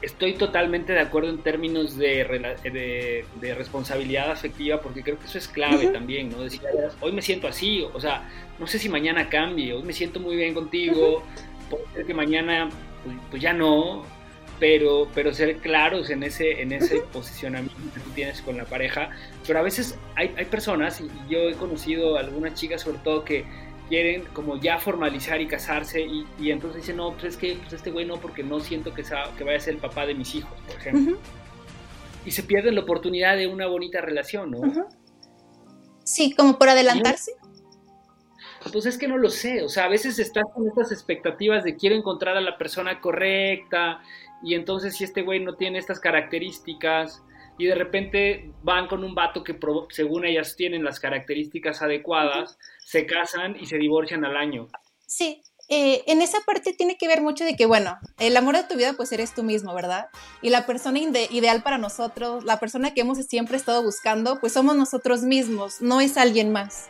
S2: estoy totalmente de acuerdo en términos de, de, responsabilidad afectiva, porque creo que eso es clave también, ¿no? Decir, hoy me siento así, o sea, no sé si mañana cambie, hoy me siento muy bien contigo, puede ser que mañana pues, pues, ya no, pero, pero ser claros en ese, en ese posicionamiento que tú tienes con la pareja. Pero a veces hay, hay personas, y yo he conocido algunas chicas sobre todo que quieren como ya formalizar y casarse y, y entonces dicen, no, pues es que pues este güey no, porque no siento que, sea, que vaya a ser el papá de mis hijos, por ejemplo. Y se pierde la oportunidad de una bonita relación, ¿no?
S4: Sí, como por adelantarse.
S2: Pues es que no lo sé, o sea, a veces estás con estas expectativas de quiero encontrar a la persona correcta y entonces si este güey no tiene estas características y de repente van con un vato que según ellas tienen las características adecuadas, se casan y se divorcian al año.
S4: Sí, eh, en esa parte tiene que ver mucho de que, bueno, el amor de tu vida pues eres tú mismo, ¿verdad? Y la persona ideal para nosotros, la persona que hemos siempre estado buscando, pues somos nosotros mismos, no es alguien más.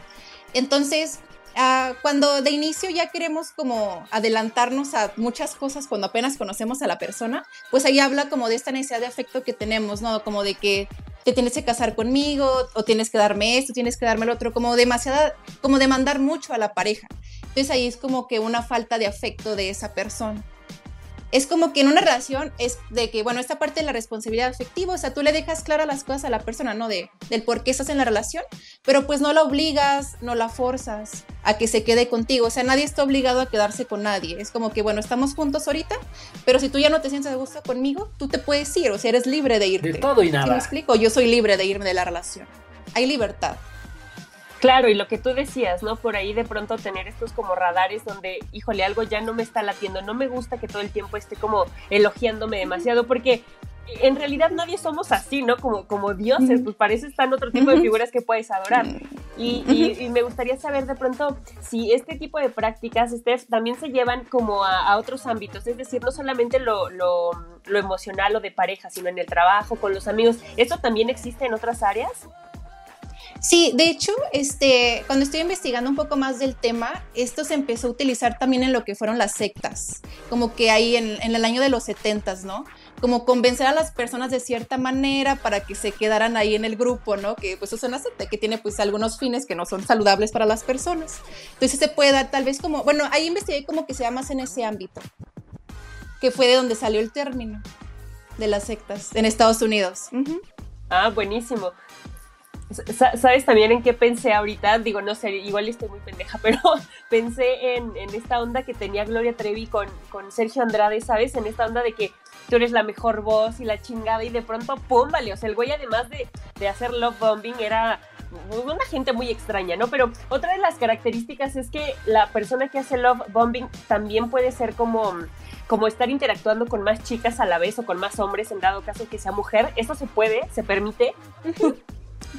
S4: Entonces, Ah, cuando de inicio ya queremos como adelantarnos a muchas cosas cuando apenas conocemos a la persona, pues ahí habla como de esta necesidad de afecto que tenemos, ¿no? Como de que te tienes que casar conmigo o tienes que darme esto, tienes que darme el otro, como demasiada, como demandar mucho a la pareja. Entonces ahí es como que una falta de afecto de esa persona es como que en una relación es de que, bueno, esta parte de la responsabilidad afectiva, o sea, tú le dejas claras las cosas a la persona, ¿no? De, del por qué estás en la relación, pero pues no la obligas, no la forzas a que se quede contigo, o sea, nadie está obligado a quedarse con nadie, es como que, bueno, estamos juntos ahorita, pero si tú ya no te sientes de gusto conmigo, tú te puedes ir, o sea, eres libre de irte.
S3: De todo y nada.
S4: ¿Sí me explico? Yo soy libre de irme de la relación. Hay libertad.
S1: Claro, y lo que tú decías, ¿no? Por ahí de pronto tener estos como radares donde, híjole, algo ya no me está latiendo, no me gusta que todo el tiempo esté como elogiándome demasiado, porque en realidad nadie somos así, ¿no? Como, como dioses, pues para eso están otro tipo de figuras que puedes adorar. Y, me gustaría saber de pronto si este tipo de prácticas, Steph, también se llevan como a, otros ámbitos, es decir, no solamente lo, lo, lo emocional o de pareja, sino en el trabajo, con los amigos. ¿Esto también existe en otras áreas?
S4: Sí, de hecho, este, cuando estoy investigando un poco más del tema, esto se empezó a utilizar también en lo que fueron las sectas, como que ahí en, el año de los setentas, ¿no? Como convencer a las personas de cierta manera para que se quedaran ahí en el grupo, ¿no? Que pues es una secta que tiene pues algunos fines que no son saludables para las personas. Entonces se puede dar tal vez como, bueno, ahí investigué como que sea más en ese ámbito, que fue de donde salió el término de las sectas en Estados Unidos.
S1: Ah, buenísimo. ¿Sabes también en qué pensé ahorita? Digo, no sé, igual estoy muy pendeja, pero pensé en, esta onda que tenía Gloria Trevi con, con, Sergio Andrade, ¿sabes? En esta onda de que tú eres la mejor voz y la chingada y de pronto, ¡pum! Vale, o sea, el güey además de, de hacer love bombing era una gente muy extraña, ¿no? Pero otra de las características es que la persona que hace love bombing también puede ser como como estar interactuando con más chicas a la vez o con más hombres en dado caso que sea mujer. Eso se puede, se permite.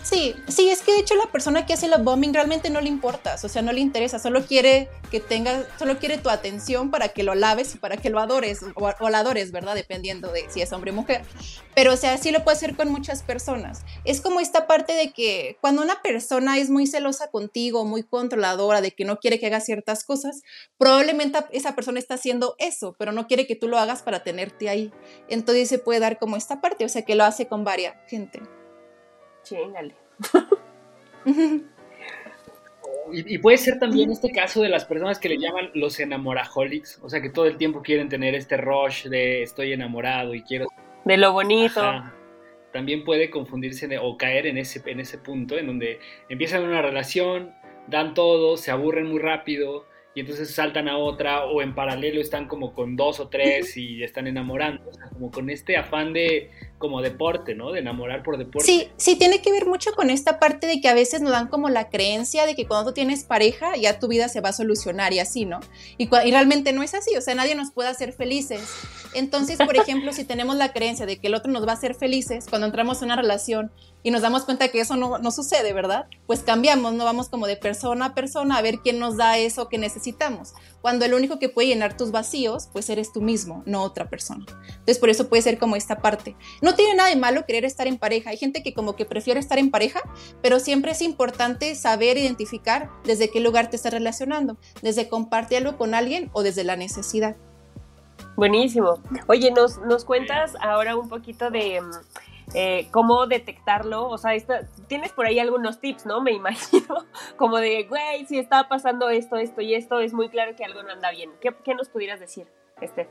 S4: Sí, sí, es que de hecho la persona que hace la bombing realmente no le importa, o sea, no le interesa, solo quiere que tenga, solo quiere tu atención para que lo laves para que lo adores, o, o la adores, ¿verdad? Dependiendo de si es hombre o mujer. Pero, o sea, sí lo puede hacer con muchas personas. Es como esta parte de que cuando una persona es muy celosa contigo, muy controladora, de que no quiere que hagas ciertas cosas, probablemente esa persona está haciendo eso, pero no quiere que tú lo hagas para tenerte ahí. Entonces se puede dar como esta parte, o sea, que lo hace con varias gente.
S2: Y, puede ser también este caso de las personas que le llaman los enamoraholics, o sea que todo el tiempo quieren tener este rush de estoy enamorado y quiero...
S1: De lo bonito.
S2: También puede confundirse o caer en ese, en ese punto en donde empiezan una relación, dan todo, se aburren muy rápido y entonces saltan a otra o en paralelo están como con dos o tres y están enamorando, o sea, como con este afán de como deporte, ¿no? De enamorar por deporte.
S4: Sí, sí, tiene que ver mucho con esta parte de que a veces nos dan como la creencia de que cuando tú tienes pareja ya tu vida se va a solucionar y así, ¿no? Y, realmente no es así, o sea, nadie nos puede hacer felices. Entonces, por ejemplo, si tenemos la creencia de que el otro nos va a hacer felices cuando entramos en una relación y nos damos cuenta que eso no, sucede, ¿verdad? Pues cambiamos, no vamos como de persona a persona a ver quién nos da eso que necesitamos. Cuando el único que puede llenar tus vacíos, pues eres tú mismo, no otra persona. Entonces por eso puede ser como esta parte. Tiene nada de malo querer estar en pareja. Hay gente que como que prefiere estar en pareja, pero siempre es importante saber identificar desde qué lugar te estás relacionando, desde compartir algo con alguien o desde la necesidad.
S1: Buenísimo. Oye, ¿nos, nos cuentas ahora un poquito de eh, cómo detectarlo? O sea, tienes por ahí algunos tips, ¿no? Me imagino, como de, güey, si está pasando esto, esto y esto, es muy claro que algo no anda bien. ¿Qué, qué nos pudieras decir, Esther?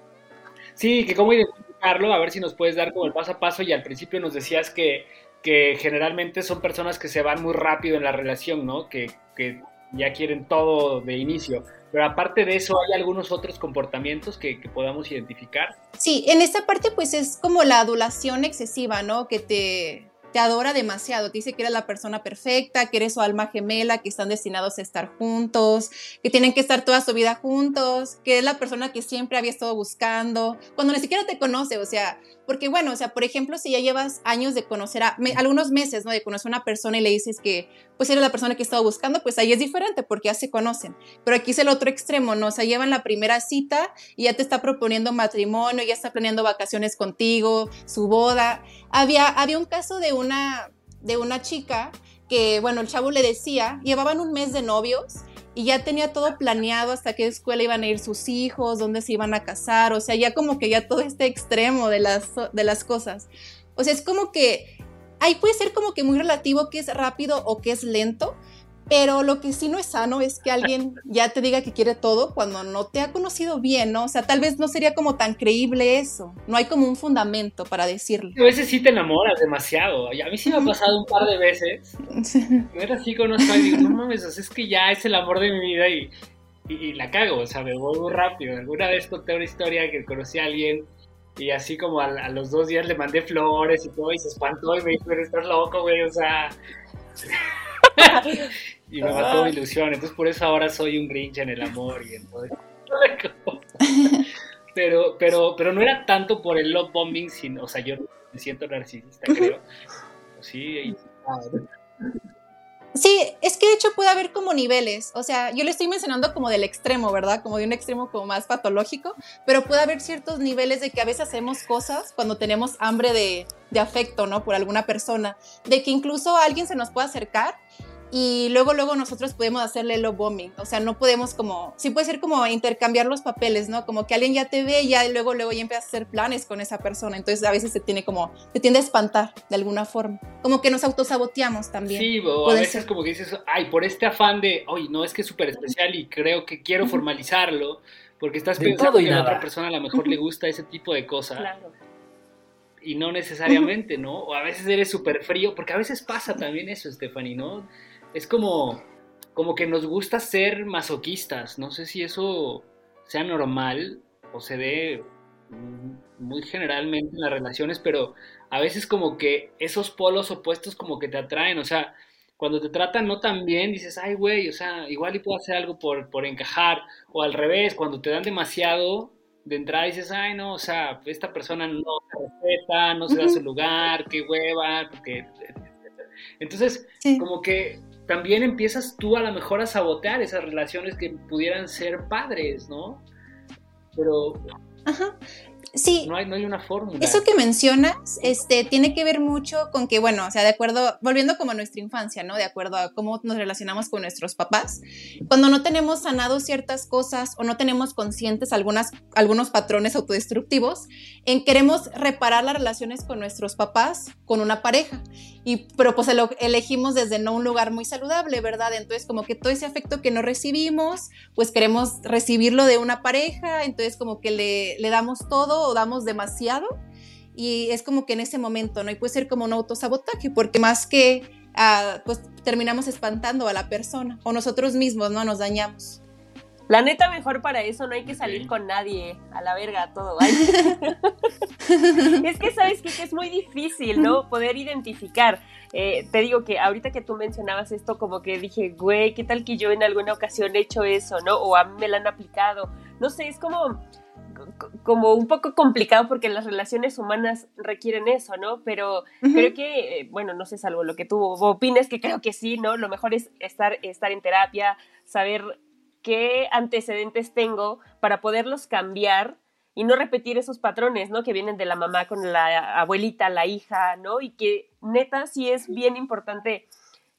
S2: Sí, que cómo identificarlo, a ver si nos puedes dar como el paso a paso y al principio nos decías que, que generalmente son personas que se van muy rápido en la relación, ¿no? Que, que ya quieren todo de inicio. Pero aparte de eso, ¿hay algunos otros comportamientos que, podamos identificar?
S4: Sí, en esta parte pues es como la adulación excesiva, ¿no? Que te, te adora demasiado, te dice que eres la persona perfecta, que eres su alma gemela, que están destinados a estar juntos, que tienen que estar toda su vida juntos, que es la persona que siempre había estado buscando, cuando ni siquiera te conoce, o sea, porque bueno, o sea, por ejemplo, si ya llevas años de conocer a, algunos meses, ¿no? De conocer a una persona y le dices que pues eres la persona que he estado buscando, pues ahí es diferente porque ya se conocen. Pero aquí es el otro extremo, ¿no? O sea, llevan la primera cita y ya te está proponiendo matrimonio, ya está planeando vacaciones contigo, su boda. Había, había un caso de una, de una chica que, bueno, el chavo le decía, llevaban un mes de novios y ya tenía todo planeado hasta qué escuela iban a ir sus hijos, dónde se iban a casar, o sea, ya como que ya todo este extremo de las, de las cosas. O sea, es como que ahí puede ser como que muy relativo que es rápido o que es lento, pero lo que sí no es sano es que alguien ya te diga que quiere todo cuando no te ha conocido bien, ¿no? O sea, tal vez no sería como tan creíble eso. No hay como un fundamento para decirlo.
S2: A veces sí te enamoras demasiado. A mí sí me ha pasado un par de veces. Era así conozco y digo, no mames, es que ya es el amor de mi vida y, y, la cago, o sea, me voy muy rápido. Alguna vez conté una historia que conocí a alguien y así como a, a los dos días le mandé flores y todo y se espantó y me dijo, pero estás loco, güey, o sea... y me mató mi ilusión. Entonces por eso ahora soy un Grinch en el amor y en todo. Pero, pero, pero no era tanto por el love bombing, sino, o sea, yo me siento narcisista, creo. Sí,
S4: Sí, es que de hecho puede haber como niveles, o sea, yo le estoy mencionando como del extremo, ¿verdad? Como de un extremo como más patológico, pero puede haber ciertos niveles de que a veces hacemos cosas cuando tenemos hambre de, de afecto, ¿no? Por alguna persona, de que incluso alguien se nos puede acercar y luego luego nosotros podemos hacerle lo bombing, o sea, no podemos como, sí puede ser como intercambiar los papeles, ¿no? Como que alguien ya te ve y ya luego luego ya empieza a hacer planes con esa persona, entonces a veces se tiene como, se tiende a espantar de alguna forma, como que nos autosaboteamos también.
S2: Sí, o a veces como que dices, ay, por este afán de, oye, no, es que es súper especial y creo que quiero formalizarlo, porque estás pensando que a otra persona a lo mejor le gusta ese tipo de cosas. Claro y no necesariamente, ¿no? O a veces eres súper frío, porque a veces pasa también eso, Stephanie, ¿no? Es como, como que nos gusta ser masoquistas. No sé si eso sea normal o se dé muy generalmente en las relaciones, pero a veces como que esos polos opuestos como que te atraen, o sea, cuando te tratan no tan bien, dices, ay, güey, o sea, igual y puedo hacer algo por, por encajar, o al revés, cuando te dan demasiado, de entrada dices, ay, no, o sea, esta persona no se respeta, no se da su lugar, qué hueva, porque... Entonces, como que también empiezas tú a lo mejor a sabotear esas relaciones que pudieran ser padres, ¿no? Pero...
S4: Ajá. Sí.
S2: No hay, no hay una fórmula.
S4: Eso que mencionas este, tiene que ver mucho con que, bueno, o sea, de acuerdo, volviendo como a nuestra infancia, ¿no? De acuerdo a cómo nos relacionamos con nuestros papás. Cuando no tenemos sanado ciertas cosas o no tenemos conscientes algunas, algunos patrones autodestructivos, en queremos reparar las relaciones con nuestros papás con una pareja. Y, pero pues lo elegimos desde no un lugar muy saludable, ¿verdad? Entonces como que todo ese afecto que no recibimos, pues queremos recibirlo de una pareja, entonces como que le, le damos todo o damos demasiado y es como que en ese momento, ¿no? Y puede ser como un autosabotaje, porque más que, ah, pues terminamos espantando a la persona o nosotros mismos, ¿no? Nos dañamos.
S1: La neta, mejor para eso no hay que salir con nadie, a la verga, todo. es que sabes que es muy difícil, ¿no? Poder identificar. Eh, te digo que ahorita que tú mencionabas esto, como que dije, güey, ¿qué tal que yo en alguna ocasión he hecho eso, ¿no? O a mí me la han aplicado. No sé, es como como un poco complicado porque las relaciones humanas requieren eso, ¿no? Pero creo que, eh, bueno, no sé, salvo lo que tú opines, que creo que sí, ¿no? Lo mejor es estar, estar en terapia, saber qué antecedentes tengo para poderlos cambiar y no repetir esos patrones, ¿no? Que vienen de la mamá con la abuelita, la hija, ¿no? Y que neta sí es bien importante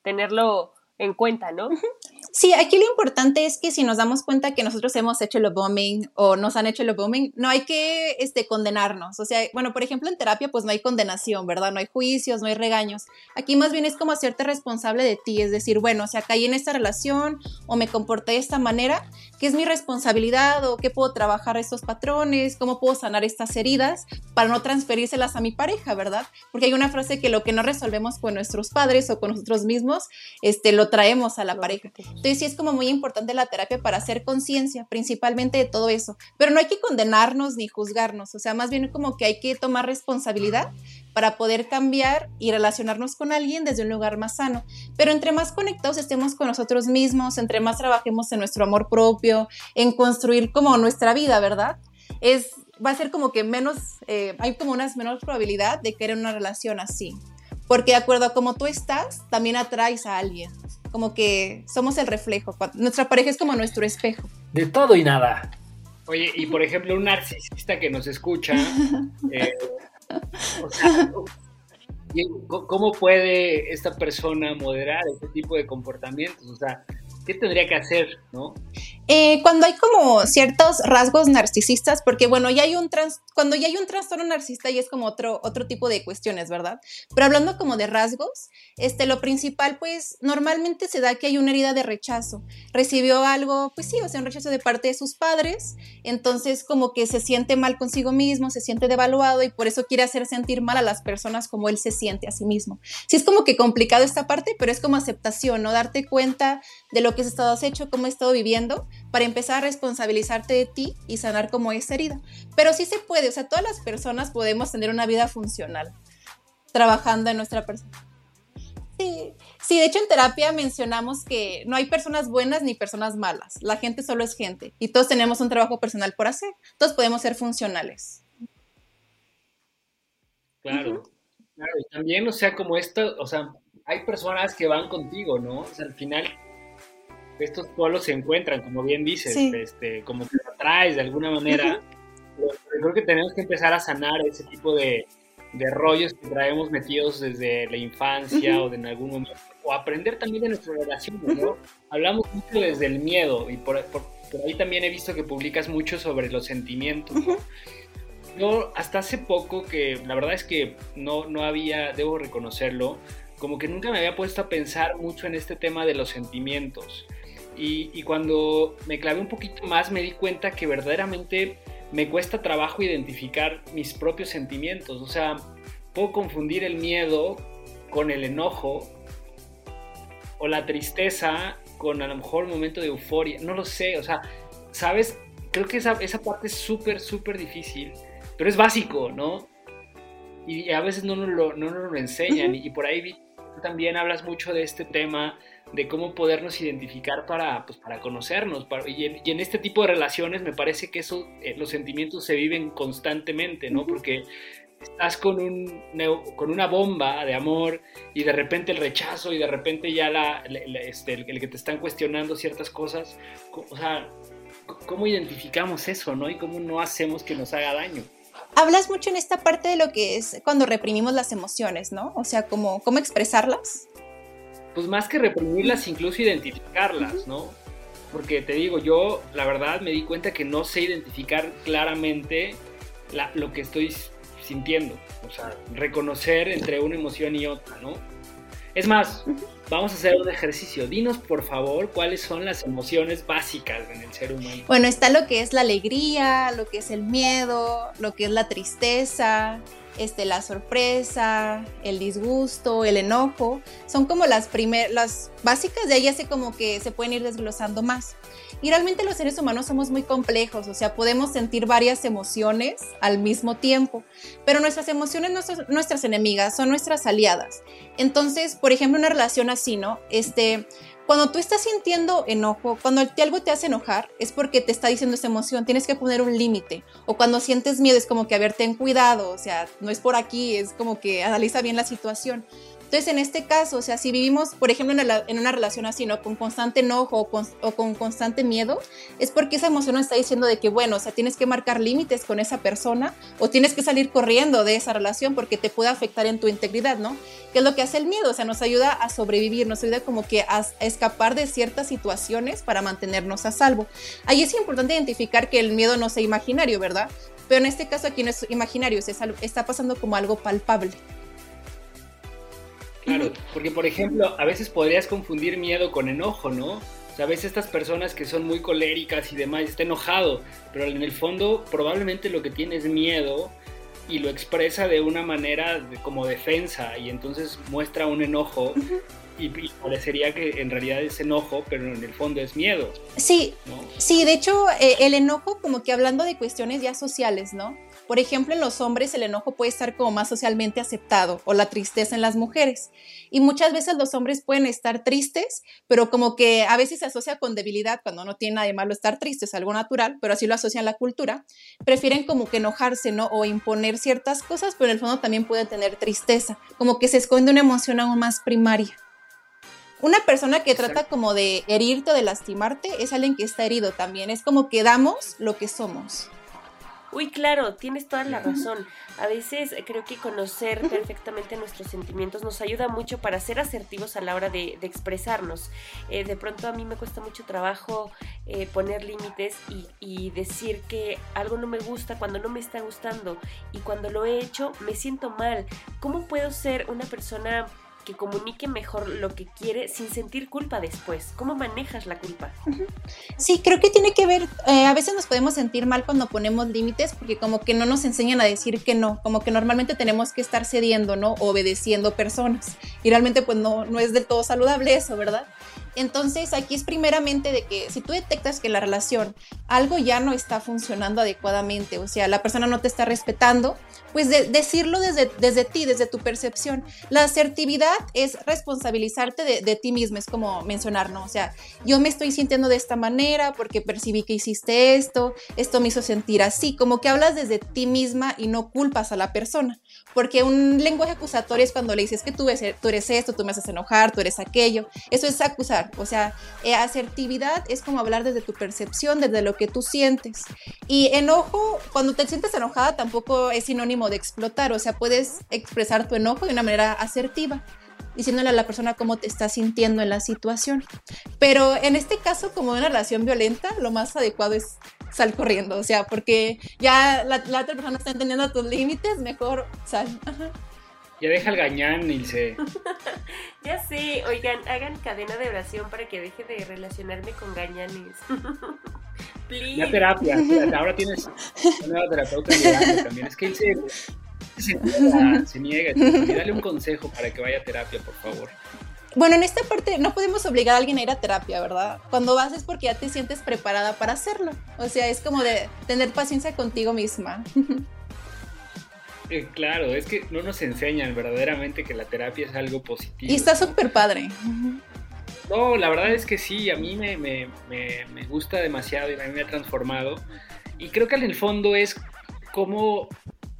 S1: tenerlo en cuenta, ¿no?
S4: Sí, aquí lo importante es que si nos damos cuenta que nosotros hemos hecho el bombing o nos han hecho el bombing, no hay que este, condenarnos. O sea, bueno, por ejemplo, en terapia pues no hay condenación, ¿verdad? No hay juicios, no hay regaños. Aquí más bien es como hacerte responsable de ti, es decir, bueno, o sea, caí en esta relación o me comporté de esta manera, ¿qué es mi responsabilidad o qué puedo trabajar estos patrones? ¿Cómo puedo sanar estas heridas para no transferírselas a mi pareja, ¿verdad? Porque hay una frase que lo que no resolvemos con nuestros padres o con nosotros mismos, este, lo traemos a la pareja. Entonces sí es como muy importante la terapia para hacer conciencia, principalmente de todo eso. Pero no hay que condenarnos ni juzgarnos, o sea, más bien como que hay que tomar responsabilidad para poder cambiar y relacionarnos con alguien desde un lugar más sano. Pero entre más conectados estemos con nosotros mismos, entre más trabajemos en nuestro amor propio, en construir como nuestra vida, ¿verdad? Es, va a ser como que menos, eh, hay como una menor probabilidad de querer una relación así. Porque de acuerdo a cómo tú estás, también atraes a alguien como que somos el reflejo. Nuestra pareja es como nuestro espejo.
S3: De todo y nada.
S2: Oye, y por ejemplo, un narcisista que nos escucha, eh, o sea, ¿cómo puede esta persona moderar este tipo de comportamientos? O sea, ¿qué tendría que hacer, no?
S4: Eh, cuando hay como ciertos rasgos narcisistas, porque bueno, ya hay un trans, cuando ya hay un trastorno narcisista ya es como otro, otro tipo de cuestiones, ¿verdad? Pero hablando como de rasgos, este, lo principal pues normalmente se da que hay una herida de rechazo. Recibió algo, pues sí, o sea, un rechazo de parte de sus padres, entonces como que se siente mal consigo mismo, se siente devaluado y por eso quiere hacer sentir mal a las personas como él se siente a sí mismo. Sí es como que complicado esta parte, pero es como aceptación, ¿no? Darte cuenta de lo que has estado hecho, cómo has estado viviendo para empezar a responsabilizarte de ti y sanar como esa herida. Pero sí se puede, o sea, todas las personas podemos tener una vida funcional trabajando en nuestra persona. Sí, sí, de hecho en terapia mencionamos que no hay personas buenas ni personas malas, la gente solo es gente y todos tenemos un trabajo personal por hacer, todos podemos ser funcionales.
S2: Claro, claro, y también, o sea, como esto, o sea, hay personas que van contigo, ¿no? O sea, al final estos polos se encuentran, como bien dices, este, como te atraes de alguna manera. creo que tenemos que empezar a sanar ese tipo de, de rollos que traemos metidos desde la infancia o de en algún momento, o aprender también de nuestra relación, ¿no? Hablamos mucho desde el miedo y por, ahí también he visto que publicas mucho sobre los sentimientos. Yo hasta hace poco que la verdad es que no, no había, debo reconocerlo, como que nunca me había puesto a pensar mucho en este tema de los sentimientos. Y, cuando me clavé un poquito más me di cuenta que verdaderamente me cuesta trabajo identificar mis propios sentimientos. O sea, puedo confundir el miedo con el enojo o la tristeza con a lo mejor un momento de euforia. No lo sé, o sea, ¿sabes? Creo que esa, esa parte es súper, súper difícil, pero es básico, ¿no? Y a veces no nos lo, no nos lo enseñan. y, por ahí también hablas mucho de este tema de cómo podernos identificar para, pues, para conocernos. y, en, este tipo de relaciones me parece que eso, eh, los sentimientos se viven constantemente, ¿no? Porque estás con, un, con una bomba de amor y de repente el rechazo y de repente ya la, este, el, que te están cuestionando ciertas cosas. O sea, ¿cómo identificamos eso, no? Y cómo no hacemos que nos haga daño.
S4: Hablas mucho en esta parte de lo que es cuando reprimimos las emociones, ¿no? O sea, cómo, cómo expresarlas
S2: pues más que reprimirlas, incluso identificarlas, ¿no? Porque te digo, yo la verdad me di cuenta que no sé identificar claramente lo que estoy sintiendo, o sea, reconocer entre una emoción y otra, ¿no? Es más, vamos a hacer un ejercicio. Dinos, por favor, cuáles son las emociones básicas en el ser humano.
S4: Bueno, está lo que es la alegría, lo que es el miedo, lo que es la tristeza, este, la sorpresa, el disgusto, el enojo, son como las primeras, las básicas, de ahí hace como que se pueden ir desglosando más. Y realmente los seres humanos somos muy complejos, o sea, podemos sentir varias emociones al mismo tiempo, pero nuestras emociones no son nuestras enemigas, son nuestras aliadas. Entonces, por ejemplo, una relación así, ¿no? Este, cuando tú estás sintiendo enojo, cuando algo te hace enojar, es porque te está diciendo esa emoción, tienes que poner un límite. O cuando sientes miedo, es como que, a ten cuidado, o sea, no es por aquí, es como que analiza bien la situación. Entonces, en este caso, o sea, si vivimos, por ejemplo, en, una relación así, ¿no? Con constante enojo o con, constante miedo, es porque esa emoción nos está diciendo de que, bueno, o sea, tienes que marcar límites con esa persona o tienes que salir corriendo de esa relación porque te puede afectar en tu integridad, ¿no? ¿Qué es lo que hace el miedo? O sea, nos ayuda a sobrevivir, nos ayuda como que a, escapar de ciertas situaciones para mantenernos a salvo. Ahí es importante identificar que el miedo no sea imaginario, ¿verdad? Pero en este caso aquí no es imaginario, está pasando como algo palpable.
S2: Claro, porque por ejemplo, a veces podrías confundir miedo con enojo, ¿no? O sea, a veces estas personas que son muy coléricas y demás, está enojado, pero en el fondo probablemente lo que tiene es miedo y lo expresa de una manera como defensa y entonces muestra un enojo y, parecería que en realidad es enojo, pero en el fondo es miedo.
S4: Sí, sí, de hecho eh, el enojo como que hablando de cuestiones ya sociales, ¿no? Por ejemplo, en los hombres el enojo puede estar como más socialmente aceptado o la tristeza en las mujeres. Y muchas veces los hombres pueden estar tristes, pero como que a veces se asocia con debilidad cuando no tiene nada de malo estar triste, es algo natural, pero así lo asocian la cultura. Prefieren como que enojarse, ¿no? O imponer ciertas cosas, pero en el fondo también pueden tener tristeza, como que se esconde una emoción aún más primaria. Una persona que trata como de herirte o de lastimarte es alguien que está herido también. Es como que damos lo que somos.
S1: Uy, claro, tienes toda la razón. A veces creo que conocer perfectamente nuestros sentimientos nos ayuda mucho para ser asertivos a la hora de, expresarnos. Eh, de pronto a mí me cuesta mucho trabajo eh, poner límites y, y, decir que algo no me gusta cuando no me está gustando y cuando lo he hecho me siento mal. ¿Cómo puedo ser una persona que comunique mejor lo que quiere sin sentir culpa después. ¿Cómo manejas la culpa?
S4: Sí, creo que tiene que ver, eh, a veces nos podemos sentir mal cuando ponemos límites porque como que no nos enseñan a decir que no, como que normalmente tenemos que estar cediendo, ¿no? Obedeciendo personas. Y realmente pues no, no es del todo saludable eso, ¿verdad? Entonces aquí es primeramente de que si tú detectas que la relación algo ya no está funcionando adecuadamente, o sea, la persona no te está respetando, pues decirlo desde, desde ti, desde tu percepción. La asertividad es responsabilizarte de, ti mismo, es como mencionar, ¿no? O sea, yo me estoy sintiendo de esta manera porque percibí que hiciste esto, esto me hizo sentir así, como que hablas desde ti misma y no culpas a la persona. Porque un lenguaje acusatorio es cuando le dices que tú eres, tú eres esto, tú me haces enojar, tú eres aquello. Eso es acusar. O sea, eh, asertividad es como hablar desde tu percepción, desde lo que tú sientes. Y enojo, cuando te sientes enojada, tampoco es sinónimo de explotar. O sea, puedes expresar tu enojo de una manera asertiva diciéndole a la persona cómo te estás sintiendo en la situación. Pero en este caso, como una relación violenta, lo más adecuado es sal corriendo, o sea, porque ya la, otra persona está entendiendo tus límites, mejor sal.
S2: Ya deja el gañán, Nilce.
S1: ya sé, oigan, hagan cadena de oración para que deje de relacionarme con gañanes.
S2: Please. La terapia, ahora tienes una nueva terapeuta también. Es que se, se niega, se niega. Y dale un consejo para que vaya a terapia, por favor.
S4: Bueno, en esta parte no podemos obligar a alguien a ir a terapia, ¿verdad? Cuando vas es porque ya te sientes preparada para hacerlo. O sea, es como de tener paciencia contigo misma.
S2: Eh, claro, es que no nos enseñan verdaderamente que la terapia es algo positivo.
S4: Y está súper padre.
S2: No, la verdad es que sí, a mí me, me, me, gusta demasiado y a mí me ha transformado. Y creo que en el fondo es como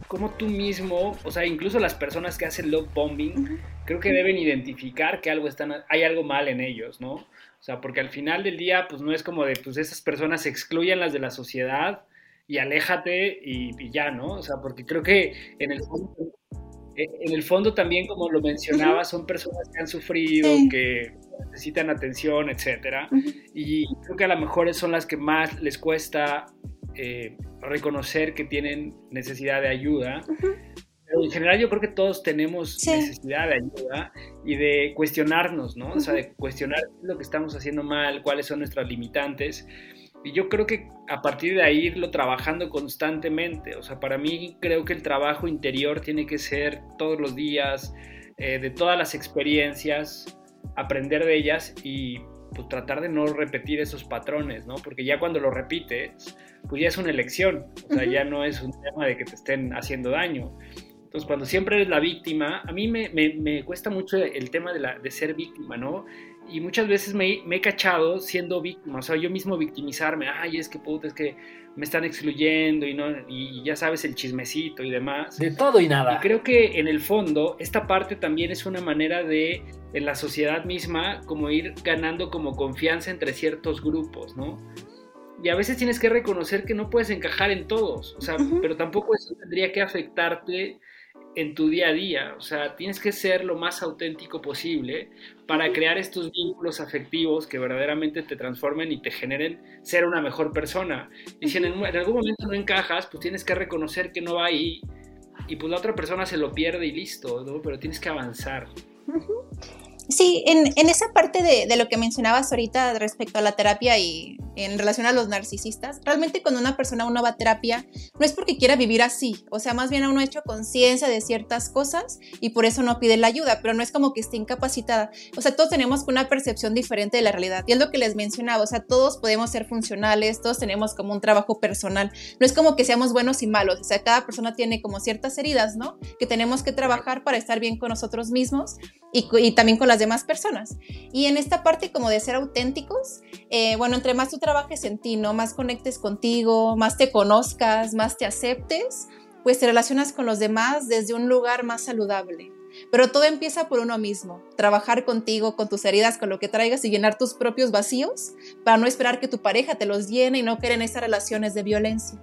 S2: como tú mismo, o sea, incluso las personas que hacen love bombing, creo que deben identificar que algo están, hay algo mal en ellos, ¿no? O sea, porque al final del día, pues no es como de, pues esas personas se excluyan las de la sociedad y aléjate y, ya, ¿no? O sea, porque creo que en el fondo, eh, en el fondo también, como lo mencionaba, son personas que han sufrido, que necesitan atención, etcétera. Y creo que a lo mejor son las que más les cuesta eh, reconocer que tienen necesidad de ayuda. Pero en general yo creo que todos tenemos necesidad de ayuda y de cuestionarnos, ¿no? O sea, de cuestionar lo que estamos haciendo mal, cuáles son nuestras limitantes. Y yo creo que a partir de ahí irlo trabajando constantemente. O sea, para mí creo que el trabajo interior tiene que ser todos los días, eh, de todas las experiencias, aprender de ellas y pues, tratar de no repetir esos patrones, ¿no? Porque ya cuando lo repites, pues ya es una elección, o sea, ya no es un tema de que te estén haciendo daño. Entonces, cuando siempre eres la víctima, a mí me, me, cuesta mucho el tema de, la, de ser víctima, ¿no? Y muchas veces me, me, he cachado siendo víctima, o sea, yo mismo victimizarme, ay, es que puta, es que me están excluyendo y, no, y ya sabes el chismecito y demás.
S3: De todo y nada.
S2: Y creo que en el fondo esta parte también es una manera de, en la sociedad misma, como ir ganando como confianza entre ciertos grupos, ¿no? Y a veces tienes que reconocer que no puedes encajar en todos, o sea, pero tampoco eso tendría que afectarte en tu día a día. O sea, tienes que ser lo más auténtico posible para crear estos vínculos afectivos que verdaderamente te transformen y te generen ser una mejor persona. Y si en, algún momento no encajas, pues tienes que reconocer que no va ahí y pues la otra persona se lo pierde y listo, ¿no? Pero tienes que avanzar.
S4: Sí, en, en esa parte de, de, lo que mencionabas ahorita respecto a la terapia y en relación a los narcisistas, realmente cuando una persona uno va a terapia no es porque quiera vivir así, o sea, más bien uno ha hecho conciencia de ciertas cosas y por eso no pide la ayuda, pero no es como que esté incapacitada, o sea, todos tenemos una percepción diferente de la realidad y es lo que les mencionaba, o sea, todos podemos ser funcionales, todos tenemos como un trabajo personal, no es como que seamos buenos y malos, o sea, cada persona tiene como ciertas heridas, ¿no? Que tenemos que trabajar para estar bien con nosotros mismos y, y también con las demás personas. Y en esta parte como de ser auténticos, eh, bueno, entre más tú trabajes en ti, ¿no? Más conectes contigo, más te conozcas, más te aceptes, pues te relacionas con los demás desde un lugar más saludable. Pero todo empieza por uno mismo, trabajar contigo, con tus heridas, con lo que traigas y llenar tus propios vacíos para no esperar que tu pareja te los llene y no querer en esas relaciones de violencia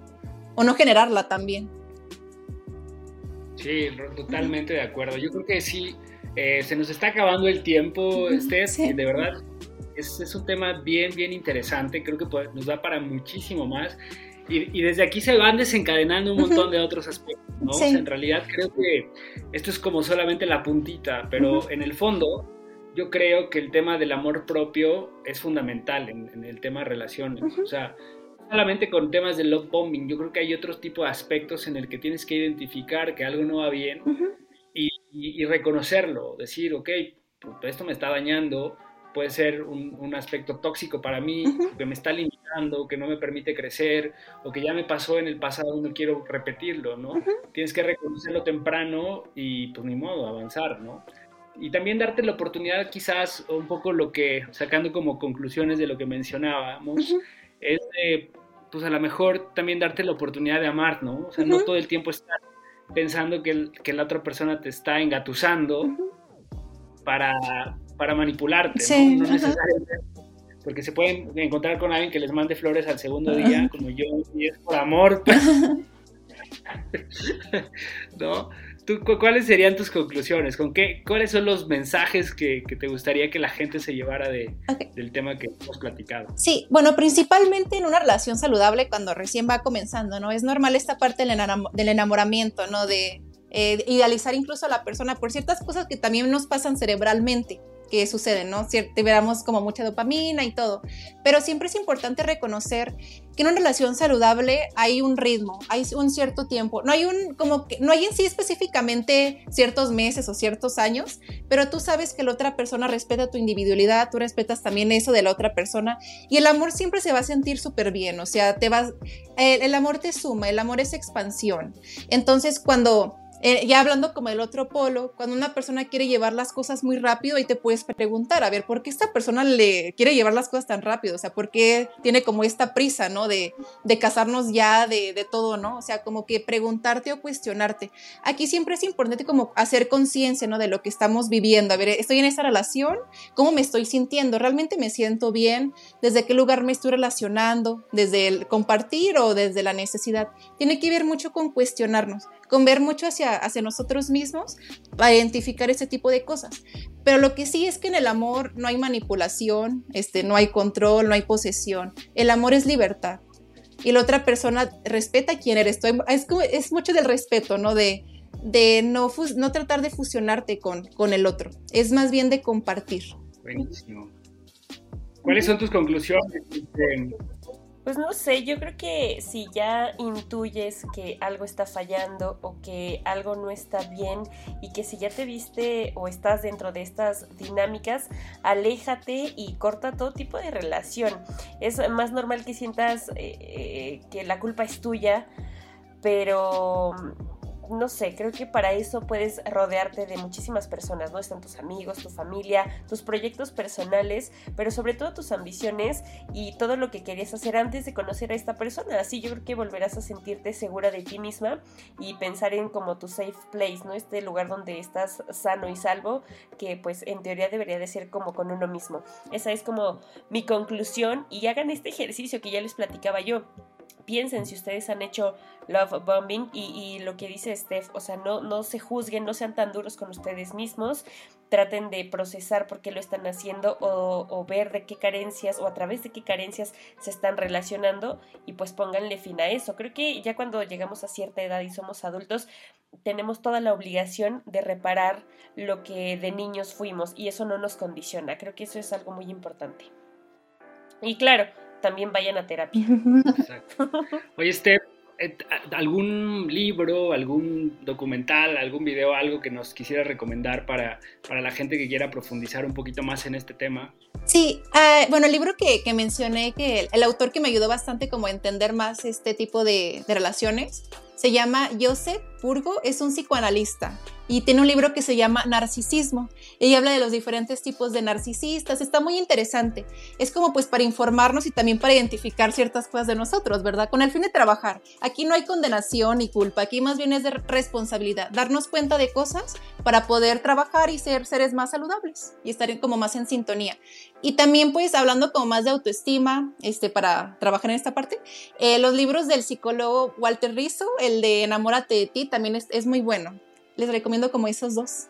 S4: o no generarla también.
S2: Sí, totalmente de acuerdo. Yo creo que sí, eh, se nos está acabando el tiempo, Steph, y de verdad es, es, un tema bien, bien interesante, creo que nos da para muchísimo más. Y, y, desde aquí se van desencadenando un montón de otros aspectos, ¿no? en realidad creo que esto es como solamente la puntita, pero en el fondo yo creo que el tema del amor propio es fundamental en, en el tema de relaciones. O sea, solamente con temas de love bombing, yo creo que hay otros tipos de aspectos en el que tienes que identificar que algo no va bien y, reconocerlo, decir, ok, esto me está dañando, puede ser un, aspecto tóxico para mí, que me está limitando, que no me permite crecer, o que ya me pasó en el pasado, no quiero repetirlo, ¿no? Tienes que reconocerlo temprano y pues ni modo, avanzar, ¿no? Y también darte la oportunidad, quizás, un poco lo que, sacando como conclusiones de lo que mencionábamos, es de, pues a lo mejor también darte la oportunidad de amar, ¿no? O sea, no todo el tiempo estar pensando que, que la otra persona te está engatusando para, para manipularte, ¿no? necesariamente, porque se pueden encontrar con alguien que les mande flores al segundo día, como yo, y es por amor, pues. ¿no? ¿Cuáles serían tus conclusiones? ¿Con qué, ¿Cuáles son los mensajes que, te gustaría que la gente se llevara de, del tema que hemos platicado?
S4: Sí, bueno, principalmente en una relación saludable cuando recién va comenzando, ¿no? Es normal esta parte del enamoramiento, ¿no? De eh, idealizar incluso a la persona por ciertas cosas que también nos pasan cerebralmente que suceden, ¿no? Veramos como mucha dopamina y todo, pero siempre es importante reconocer que en una relación saludable hay un ritmo, hay un cierto tiempo, no hay un como que no hay en sí específicamente ciertos meses o ciertos años, pero tú sabes que la otra persona respeta tu individualidad, tú respetas también eso de la otra persona y el amor siempre se va a sentir súper bien, o sea, te vas el amor te suma, el amor es expansión. Entonces, cuando eh, ya hablando como del otro polo, cuando una persona quiere llevar las cosas muy rápido, y te puedes preguntar, a ver, ¿por qué esta persona le quiere llevar las cosas tan rápido? O sea, ¿por qué tiene como esta prisa, ¿no? De, de casarnos ya, de, de, todo, ¿no? O sea, como que preguntarte o cuestionarte. Aquí siempre es importante como hacer conciencia, ¿no? De lo que estamos viviendo. A ver, estoy en esa relación, ¿cómo me estoy sintiendo? ¿Realmente me siento bien? ¿Desde qué lugar me estoy relacionando? ¿Desde el compartir o desde la necesidad? Tiene que ver mucho con cuestionarnos con ver mucho hacia, hacia nosotros mismos para identificar ese tipo de cosas. Pero lo que sí es que en el amor no hay manipulación, este, no hay control, no hay posesión. El amor es libertad. Y la otra persona respeta quién eres. Es, es mucho del respeto, ¿no? De, de no, no tratar de fusionarte con, con el otro. Es más bien de compartir.
S2: Buenísimo. ¿Cuáles son tus conclusiones?
S1: Pues no sé, yo creo que si ya intuyes que algo está fallando o que algo no está bien y que si ya te viste o estás dentro de estas dinámicas, aléjate y corta todo tipo de relación. Es más normal que sientas eh, eh, que la culpa es tuya, pero no sé, creo que para eso puedes rodearte de muchísimas personas, ¿no? Están tus amigos, tu familia, tus proyectos personales, pero sobre todo tus ambiciones y todo lo que querías hacer antes de conocer a esta persona. Así yo creo que volverás a sentirte segura de ti misma y pensar en como tu safe place, ¿no? Este lugar donde estás sano y salvo, que pues en teoría debería de ser como con uno mismo. Esa es como mi conclusión y hagan este ejercicio que ya les platicaba yo piensen si ustedes han hecho love bombing y, lo que dice Steph, o sea, no, no se juzguen, no sean tan duros con ustedes mismos, traten de procesar por qué lo están haciendo o, o, ver de qué carencias o a través de qué carencias se están relacionando y pues pónganle fin a eso. Creo que ya cuando llegamos a cierta edad y somos adultos, tenemos toda la obligación de reparar lo que de niños fuimos y eso no nos condiciona. Creo que eso es algo muy importante. Y claro, también vayan a terapia.
S2: Exacto. Oye, Steph, eh, ¿algún libro, algún documental, algún video, algo que nos quisiera recomendar para, para la gente que quiera profundizar un poquito más en este tema?
S4: Sí, ah, bueno, el libro que, que mencioné, que el, autor que me ayudó bastante como a entender más este tipo de, de relaciones, se llama Joseph Burgo, es un psicoanalista y tiene un libro que se llama Narcisismo. Ella habla de los diferentes tipos de narcisistas, está muy interesante. Es como pues para informarnos y también para identificar ciertas cosas de nosotros, ¿verdad? Con el fin de trabajar. Aquí no hay condenación ni culpa, aquí más bien es de responsabilidad, darnos cuenta de cosas para poder trabajar y ser seres más saludables y estar como más en sintonía. Y también pues hablando como más de autoestima, este, para trabajar en esta parte, eh, los libros del psicólogo Walter Rizzo, el de Enamórate de ti, también es, es muy bueno les recomiendo como esos dos.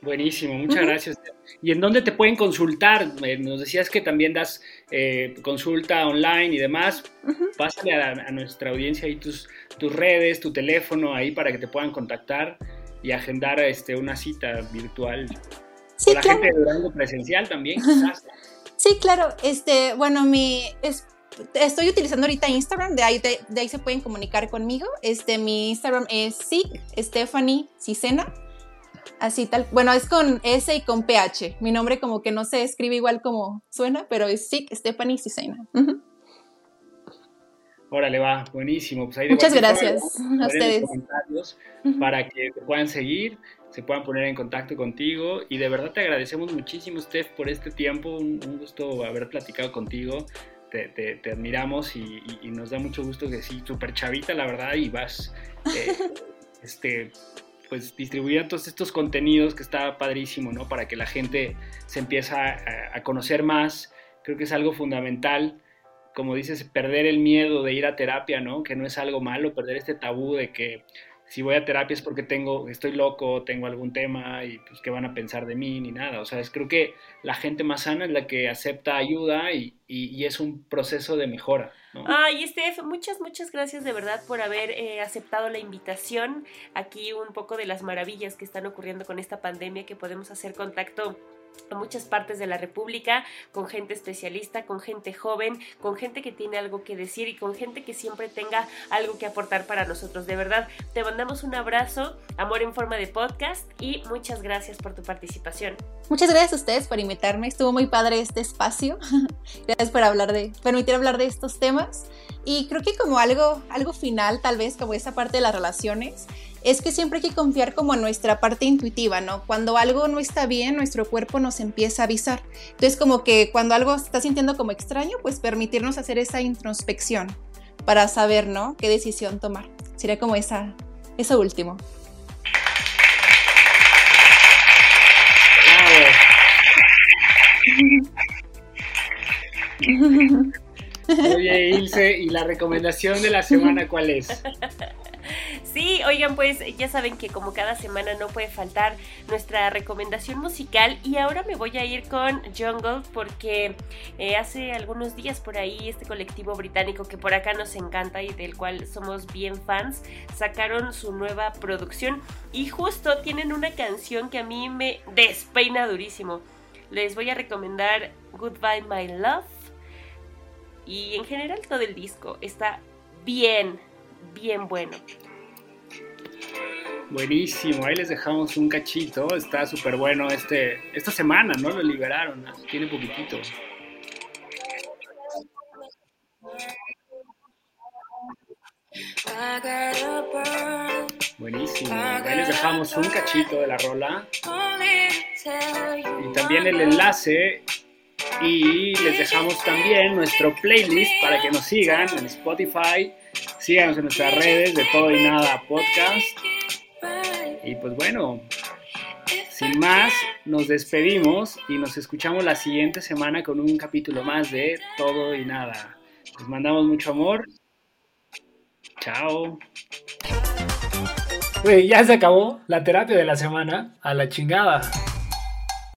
S2: Buenísimo, muchas gracias. ¿Y en dónde te pueden consultar? Nos decías que también das eh, consulta online y demás. Pásale a, nuestra audiencia ahí tus, tus redes, tu teléfono ahí para que te puedan contactar y agendar este, una cita virtual. Sí, Con la gente de Durango presencial también, quizás.
S4: Sí, claro. Este, bueno, mi es, estoy utilizando ahorita Instagram, de ahí, de, ahí se pueden comunicar conmigo. Este, mi Instagram es SIC Stephanie Cicena. Así tal, bueno, es con S y con PH. Mi nombre como que no se escribe igual como suena, pero es SIC Stephanie Cicena.
S2: Órale, va, buenísimo. Pues
S4: Muchas gracias a ustedes.
S2: Para que te puedan seguir, se puedan poner en contacto contigo. Y de verdad te agradecemos muchísimo, Steph, por este tiempo. Un, un gusto haber platicado contigo te, admiramos y, nos da mucho gusto que sí, súper chavita, la verdad, y vas eh, este, pues distribuyendo todos estos contenidos que está padrísimo, ¿no? Para que la gente se empiece a, conocer más. Creo que es algo fundamental como dices, perder el miedo de ir a terapia, ¿no? Que no es algo malo, perder este tabú de que si voy a terapia es porque tengo, estoy loco, tengo algún tema y pues qué van a pensar de mí ni nada. O sea, es, creo que la gente más sana es la que acepta ayuda y, es un proceso de mejora.
S1: Ay, Steph, muchas, muchas gracias de verdad por haber eh, aceptado la invitación. Aquí un poco de las maravillas que están ocurriendo con esta pandemia, que podemos hacer contacto a muchas partes de la República, con gente especialista, con gente joven, con gente que tiene algo que decir y con gente que siempre tenga algo que aportar para nosotros. De verdad, te mandamos un abrazo, amor en forma de podcast y muchas gracias por tu participación.
S4: Muchas gracias a ustedes por invitarme, estuvo muy padre este espacio. gracias por hablar de, permitir hablar de estos temas. Y creo que como algo, algo final, tal vez, como esa parte de las relaciones, es que siempre hay que confiar como en nuestra parte intuitiva, ¿no? Cuando algo no está bien, nuestro cuerpo nos empieza a avisar. Entonces, como que cuando algo se está sintiendo como extraño, pues permitirnos hacer esa introspección para saber, ¿no? Qué decisión tomar. Sería como esa, eso último.
S2: Oye, Ilse, ¿y la recomendación de la semana cuál es?
S1: Sí, oigan, pues ya saben que como cada semana no puede faltar nuestra recomendación musical y ahora me voy a ir con Jungle porque eh, hace algunos días por ahí este colectivo británico que por acá nos encanta y del cual somos bien fans sacaron su nueva producción y justo tienen una canción que a mí me despeina durísimo. Les voy a recomendar Goodbye My Love y en general todo el disco está bien, bien bueno.
S2: Buenísimo, ahí les dejamos un cachito, está súper bueno este, esta semana, ¿no? Lo liberaron, tiene poquitito. Buenísimo. Ahí les dejamos un cachito de la rola. Y también el enlace. Y les dejamos también nuestro playlist para que nos sigan en Spotify. Síganos en nuestras redes de Todo y Nada Podcast. Y pues bueno, sin más, nos despedimos y nos escuchamos la siguiente semana con un capítulo más de Todo y Nada. Les mandamos mucho amor. Chao.
S3: Güey, ya se acabó la terapia de la semana. A la chingada.